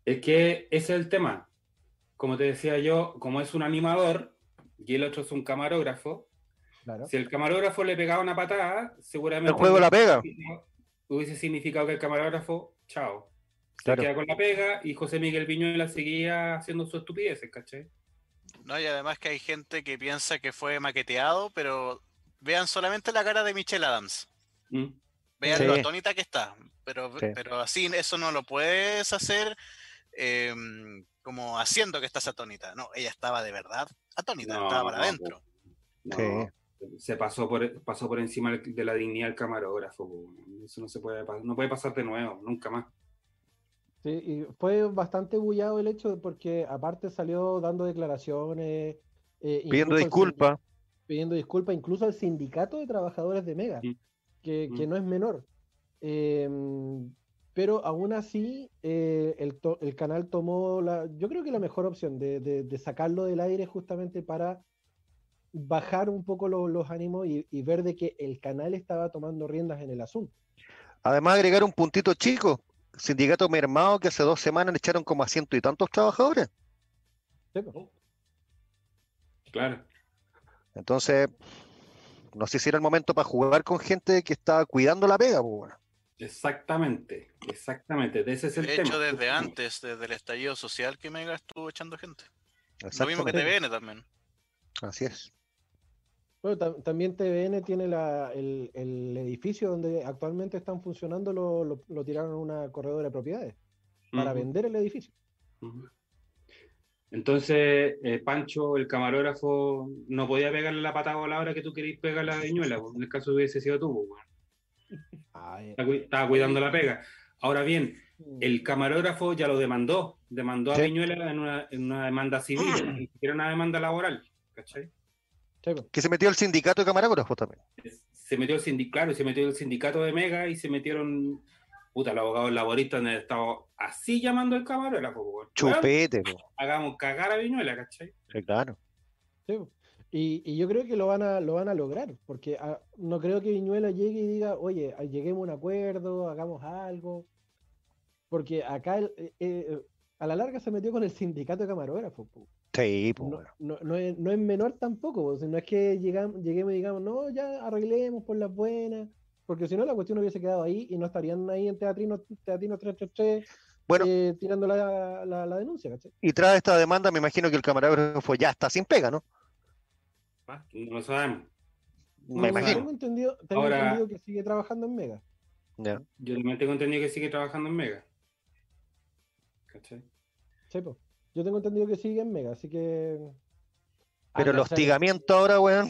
Es que ese es el tema. Como te decía yo, como es un animador y el otro es un camarógrafo,
Claro.
si el camarógrafo le pegaba una patada, seguramente
El juego la pega.
hubiese significado que el camarógrafo, chao, se
Claro.
queda con la pega y José Miguel Viñuela seguía haciendo sus estupideces, ¿cachai?
No, y además que hay gente que piensa que fue maqueteado, pero vean solamente la cara de Michelle Adams.
Mm.
Vean
Sí.
lo atónita que está. Pero,
Sí.
pero así eso no lo puedes hacer em, como haciendo que estás atónita. No, ella estaba de verdad atónita,
No,
estaba para adentro.
No,
Sí.
Se pasó por, pasó por encima de la dignidad del camarógrafo. Eso no se puede no puede pasar de nuevo, nunca más.
Sí, y fue bastante bullado el hecho porque aparte salió dando declaraciones. eh,
Pidiendo disculpas.
pidiendo disculpas incluso al sindicato de trabajadores de Mega, que, que
Mm.
no es menor. Em, pero aún así, eh, el, to- el canal tomó la, yo creo que la mejor opción de, de- de sacarlo del aire justamente para bajar un poco lo- los ánimos y, y ver de que el canal estaba tomando riendas en el asunto.
Además, agregar un puntito chico. Sindicato mermado que hace dos semanas le echaron como a ciento y tantos trabajadores.
Sí.
Claro.
Entonces, no sé si era el momento para jugar con gente que estaba cuidando la pega. pues, bueno.
Exactamente, exactamente. De ese es el
De
tema.
hecho, desde antes, desde el estallido social, que Mega estuvo echando gente. Lo mismo que. TVN también.
Así es.
Bueno, tam- también TVN tiene la- el, el edificio donde actualmente están funcionando, lo, lo- lo tiraron a una corredora de propiedades para vender el edificio.
Entonces, eh, Pancho, el camarógrafo, no podía pegarle la patada voladora que tú querías pegarle a la viñuela, pues, en el caso hubiese sido tú, pues.
Ay,
Estaba cu- estaba cuidando la pega. Ahora bien, el camarógrafo ya lo demandó, demandó a
Sí.
Viñuela en una, en una demanda civil, ni siquiera una demanda laboral, ¿cachai?
Sí.
Que se metió el sindicato de camarógrafos también.
Se metió el sindicato, claro, se metió el sindicato de Mega y se metieron, puta, los abogados laboristas han estado así llamando al camarógrafo, pues.
Chupete, po.
Hagamos cagar a Viñuela, ¿cachai?
Sí, claro.
Sí. Y, y yo creo que lo van a, lo van a lograr, porque ah, no creo que Viñuela llegue y diga, oye, lleguemos a un acuerdo, hagamos algo. Porque acá el- eh, eh, a la larga se metió con el sindicato de camarógrafos.
Sí, pues,
No, no, no es, no es menor tampoco, po, si no es que llegamos, lleguemos y digamos, no, ya arreglemos por las buenas, porque si no la cuestión hubiese quedado ahí y no estarían ahí en Teatrino, Teatrino 333
Bueno.
eh, tirando la, la, la denuncia, ¿cachai?
Y tras esta demanda, me imagino que el camarógrafo ya está sin pega, ¿no?
No lo sabemos.
Me
No,
imagino.
Tengo entendido, tengo
Ahora-
entendido que sigue trabajando en Mega.
Yo también tengo entendido que sigue trabajando en Mega. ¿Cachai?
Sí, po. Yo tengo entendido que sigue en Mega, así que.
Pero el hostigamiento ahora, weón.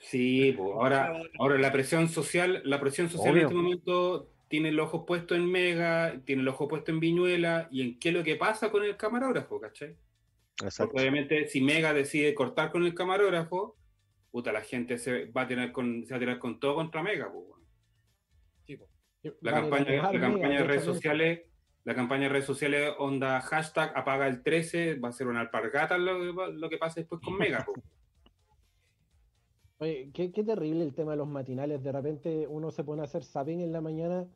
Sí, pues ahora, ahora la presión social, la presión social
Obvio.
en este momento tiene el ojo puesto en Mega, tiene el ojo puesto en Viñuela y en qué es lo que pasa con el camarógrafo, ¿cachai?
Exacto.
Porque obviamente si Mega decide cortar con el camarógrafo, puta, la gente se va a tener con, se va a tirar con todo contra Mega, pues, weón.
Sí, po.
La campaña, la de redes sociales, la campaña de redes sociales onda hashtag apaga el 13, va a ser una alpargata lo, lo que pase después con Mega. <laughs>
Oye, qué, qué terrible el tema de los matinales. De repente uno se pone a hacer zapping en la mañana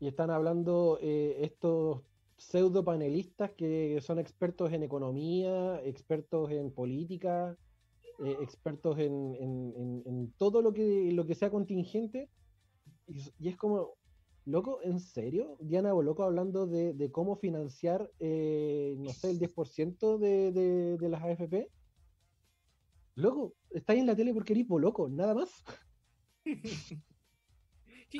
y están hablando eh, estos pseudo panelistas que son expertos en economía, expertos en política, eh, expertos en, en- en- en todo lo que, lo que sea contingente. Y, y es como, loco, ¿en serio? Diana Boloco hablando de, de cómo financiar, eh, no sé, el <laughs> 10% de, de, de las AFP. Loco, estáis en la tele porque eres loco, nada más. <laughs>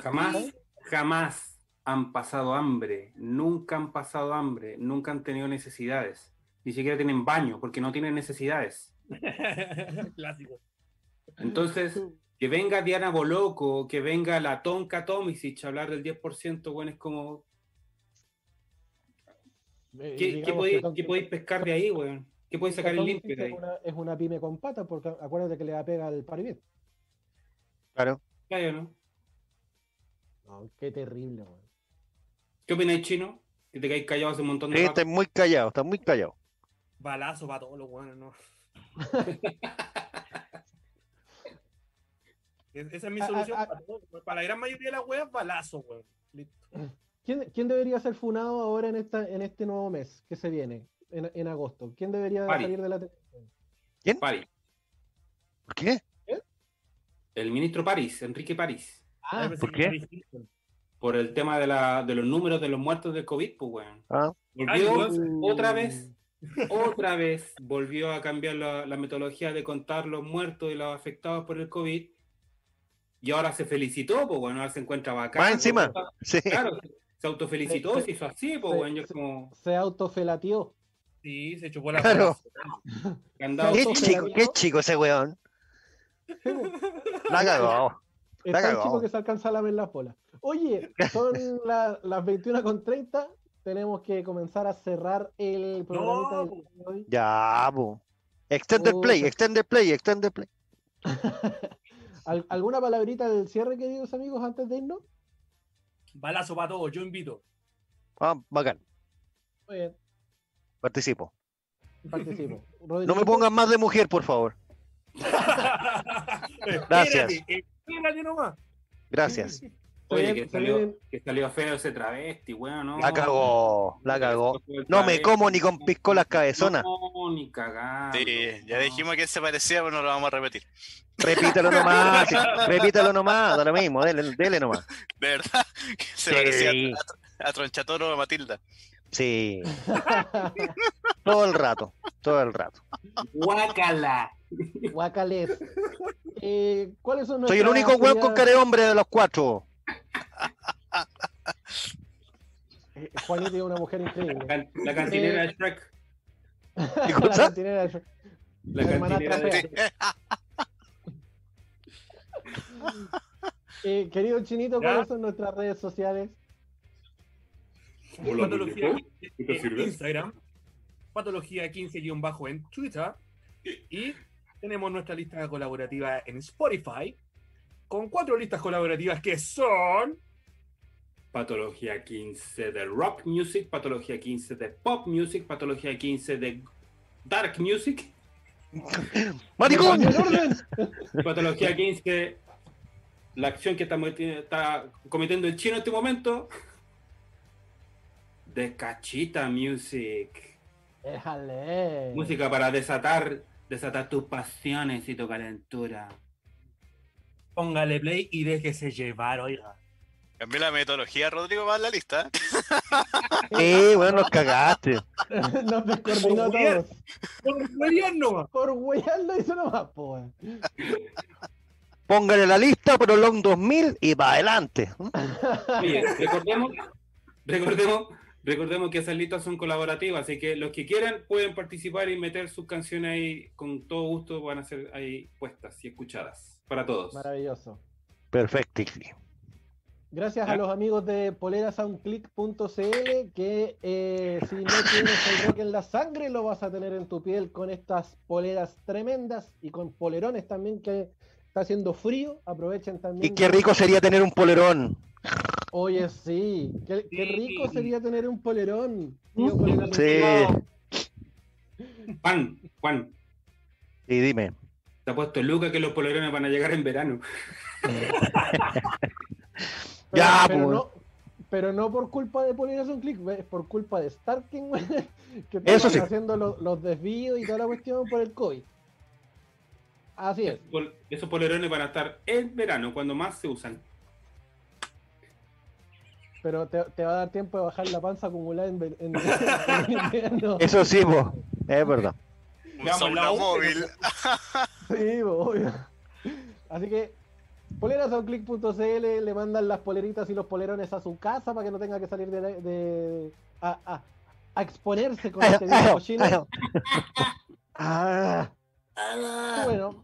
Jamás, jamás han pasado hambre, nunca han pasado hambre, nunca han tenido necesidades, ni siquiera tienen baño porque no tienen necesidades. <laughs>
Clásico.
Entonces, que venga Diana Boloco, que venga la Tonka Tomisic a hablar del 10%, bueno, es como,
Eh,
¿qué, podéis,
que
qué podéis pescar de ahí, weón? ¿Qué podéis sacar el limpio de
es
ahí?
una, es una pyme con patas, porque acuérdate que le va a pegar el paribet.
Claro.
Claro, ¿no?
No, qué terrible, weón.
¿Qué opináis, chino? Que te caes callado hace un montón de
Sí,
rato.
está muy callado, está muy callado.
Balazo para todos los buenos, ¿no? <laughs> Es- Esa es mi
Ah,
solución
ah,
para todo. Para la gran mayoría de las weas, balazo, weón. Listo.
¿Quién, quién debería ser funado ahora en esta en este nuevo mes que se viene, en, en agosto? ¿Quién debería
Pari.
salir de la televisión?
París.
¿Por qué?
El ministro París, Enrique París.
Ah,
pensé
¿por qué?
Por el tema de, la, de los números de los muertos del COVID, pues, weón.
Ah,
Volvió
igual.
otra vez, otra vez volvió a cambiar la, la metodología de contar los muertos y los afectados por el COVID. Y ahora se felicitó, pues, bueno, ahora se encuentra bacán.
Más encima. sí.
Claro, se, se autofelicitó,
Se-
se hizo así, pues, bueno, yo
se-
como
Se autofelatió.
Sí, se chupó la
Claro. Qué chico, qué chico ese weón. La cagó.
Es tan
cagó.
chico que se alcanza a lamer las bolas. Oye, son la- las 21.30. Tenemos que comenzar a cerrar el programita del día de hoy.
Ya, po. Extended play,
Puta.
extended play, extended play. <laughs>
¿Al- ¿Alguna palabrita del cierre, queridos amigos, antes de irnos?
Balazo para todos, yo invito.
Ah, bacán.
Muy bien,
Participo.
participo. <laughs>
No me pongan más de mujer, por favor. <laughs> Gracias.
Espérate, espérate nomás.
Gracias.
Oye, que
viene-
salió, que salió feo ese travesti, weón, ¿no?
La cagó, la cagó. No me como ni con piscolas cabezonas.
No, ni cagando.
Sí, ya dijimos que se parecía, pero no lo vamos a repetir.
Repítalo nomás, sí, repítalo nomás, da lo mismo, dele, dele nomás. <laughs>
De verdad, que se
Sí.
parecía a, a Tronchatoro o a Matilda.
Sí. Todo el rato, todo el rato.
Guácala.
Guacales. Eh, ¿Cuáles son
Soy el único weón con cara de hombre de los cuatro.
Eh, Juanito es una mujer increíble.
La cantinera de Shrek.
¿Qué
La cantinera de-
La
La hermanastra
cantinera de.
Eh, querido Chinito. ¿cuáles son nuestras redes sociales?
Patología
muñeco.
15
¿Qué te
en? Instagram, Patología 15-bajo en Twitter y tenemos nuestra lista colaborativa en Spotify con cuatro listas colaborativas que son
Patología 15 de rock music, patología 15 de pop music, patología 15 de dark music, <laughs>
¡Maricón! <laughs>
Patología 15 la acción que está, está cometiendo el chino en este momento, de cachita music,
Déjale.
música para desatar, desatar tus pasiones y tu calentura.
Póngale play y déjese llevar, oiga.
Cambié la metodología, Rodrigo, va en la lista. <laughs>
Sí, bueno, nos cagaste. <laughs>
Nos descoordinó todos.
Por huear nomás.
Por huear lo hizo nomás, po. weón.
Póngale la lista, pero long 2000 y para adelante.
Oye, recordemos, recordemos, recordemos que esas listas son colaborativas, así que los que quieran pueden participar y meter sus canciones ahí con todo gusto, van a ser ahí puestas y escuchadas para todos.
Maravilloso.
Perfecto.
Gracias a los amigos de polerasoundclick.cl que eh, si no tienes el rock en la sangre lo vas a tener en tu piel con estas poleras tremendas y con polerones también que está haciendo frío. Aprovechen también.
Y qué rico sería tener un polerón.
Oye, sí. Qué, qué
Sí.
rico sería tener un polerón. tío
Sí.
Juan, Juan,
Y dime.
Te ha puesto Luca que los polerones van a llegar en verano. <laughs>
Pero,
Ya,
pero
pues.
no, pero no por culpa de Poleras on Click, es por culpa de Starking, que están
sí.
haciendo lo- los desvíos y toda la cuestión por el COVID. Así es.
Esos polerones van a estar en verano, cuando más se usan.
Pero te, te va a dar tiempo de bajar la panza acumulada en, en-. <laughs> <laughs>
Eso sí, po. es verdad.
Un móvil.
Sí, obvio. Así que polerasonclick.cl le mandan las poleritas y los polerones a su casa para que no tenga que salir de, la- de- a, a- a exponerse con este viejo cochino. Ah. Bueno,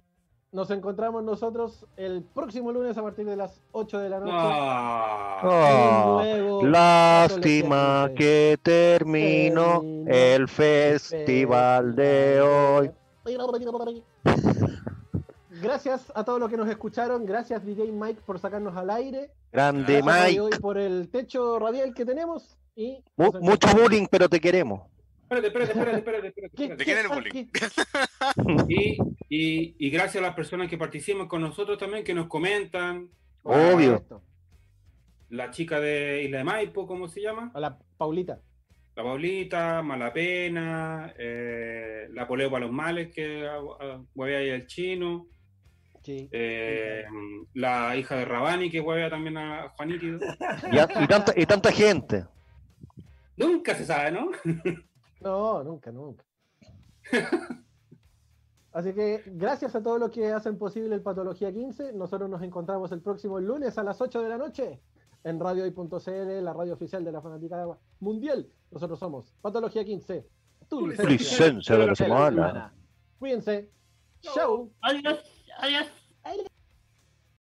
nos encontramos nosotros el próximo lunes a partir de las 8 de la noche.
Ah,
Oh,
nuevo
lástima que terminó
Terminó
el festival de hoy.
Gracias a todos los que nos escucharon. Gracias DJ Mike por sacarnos al aire.
Grande
Gracias a
Mike.
hoy por el techo radial que tenemos. Y
Mu- mucho bullying, pero te queremos.
espérate, espérate, espérate, espérate, espérate,
¿Qué-
espérate.
¿De quién
qué-
el bullying?
qué- <laughs>
Y, y, y gracias a las personas que participan con nosotros también, que nos comentan.
Obvio.
La chica de Isla de Maipo, ¿cómo se llama?
A la Paulita.
La Paulita, Malapena, eh, la Poleo para los Males, que huevea ahí el chino.
Sí.
eh, la hija de Rabani, que huevea también a Juanito.
Y, a- y tanta, y tanta gente.
Nunca se sabe, ¿no?
No, nunca, nunca. Así que gracias a todos los que hacen posible el Patología 15. Nosotros nos encontramos el próximo lunes a las 8 de la noche en radiohoy.cl, la radio oficial de la Fanaticada Mundial. Nosotros somos Patología 15, tu
Tu
licencia,
licencia de la semana.
Cuídense. Chau.
Adiós, adiós.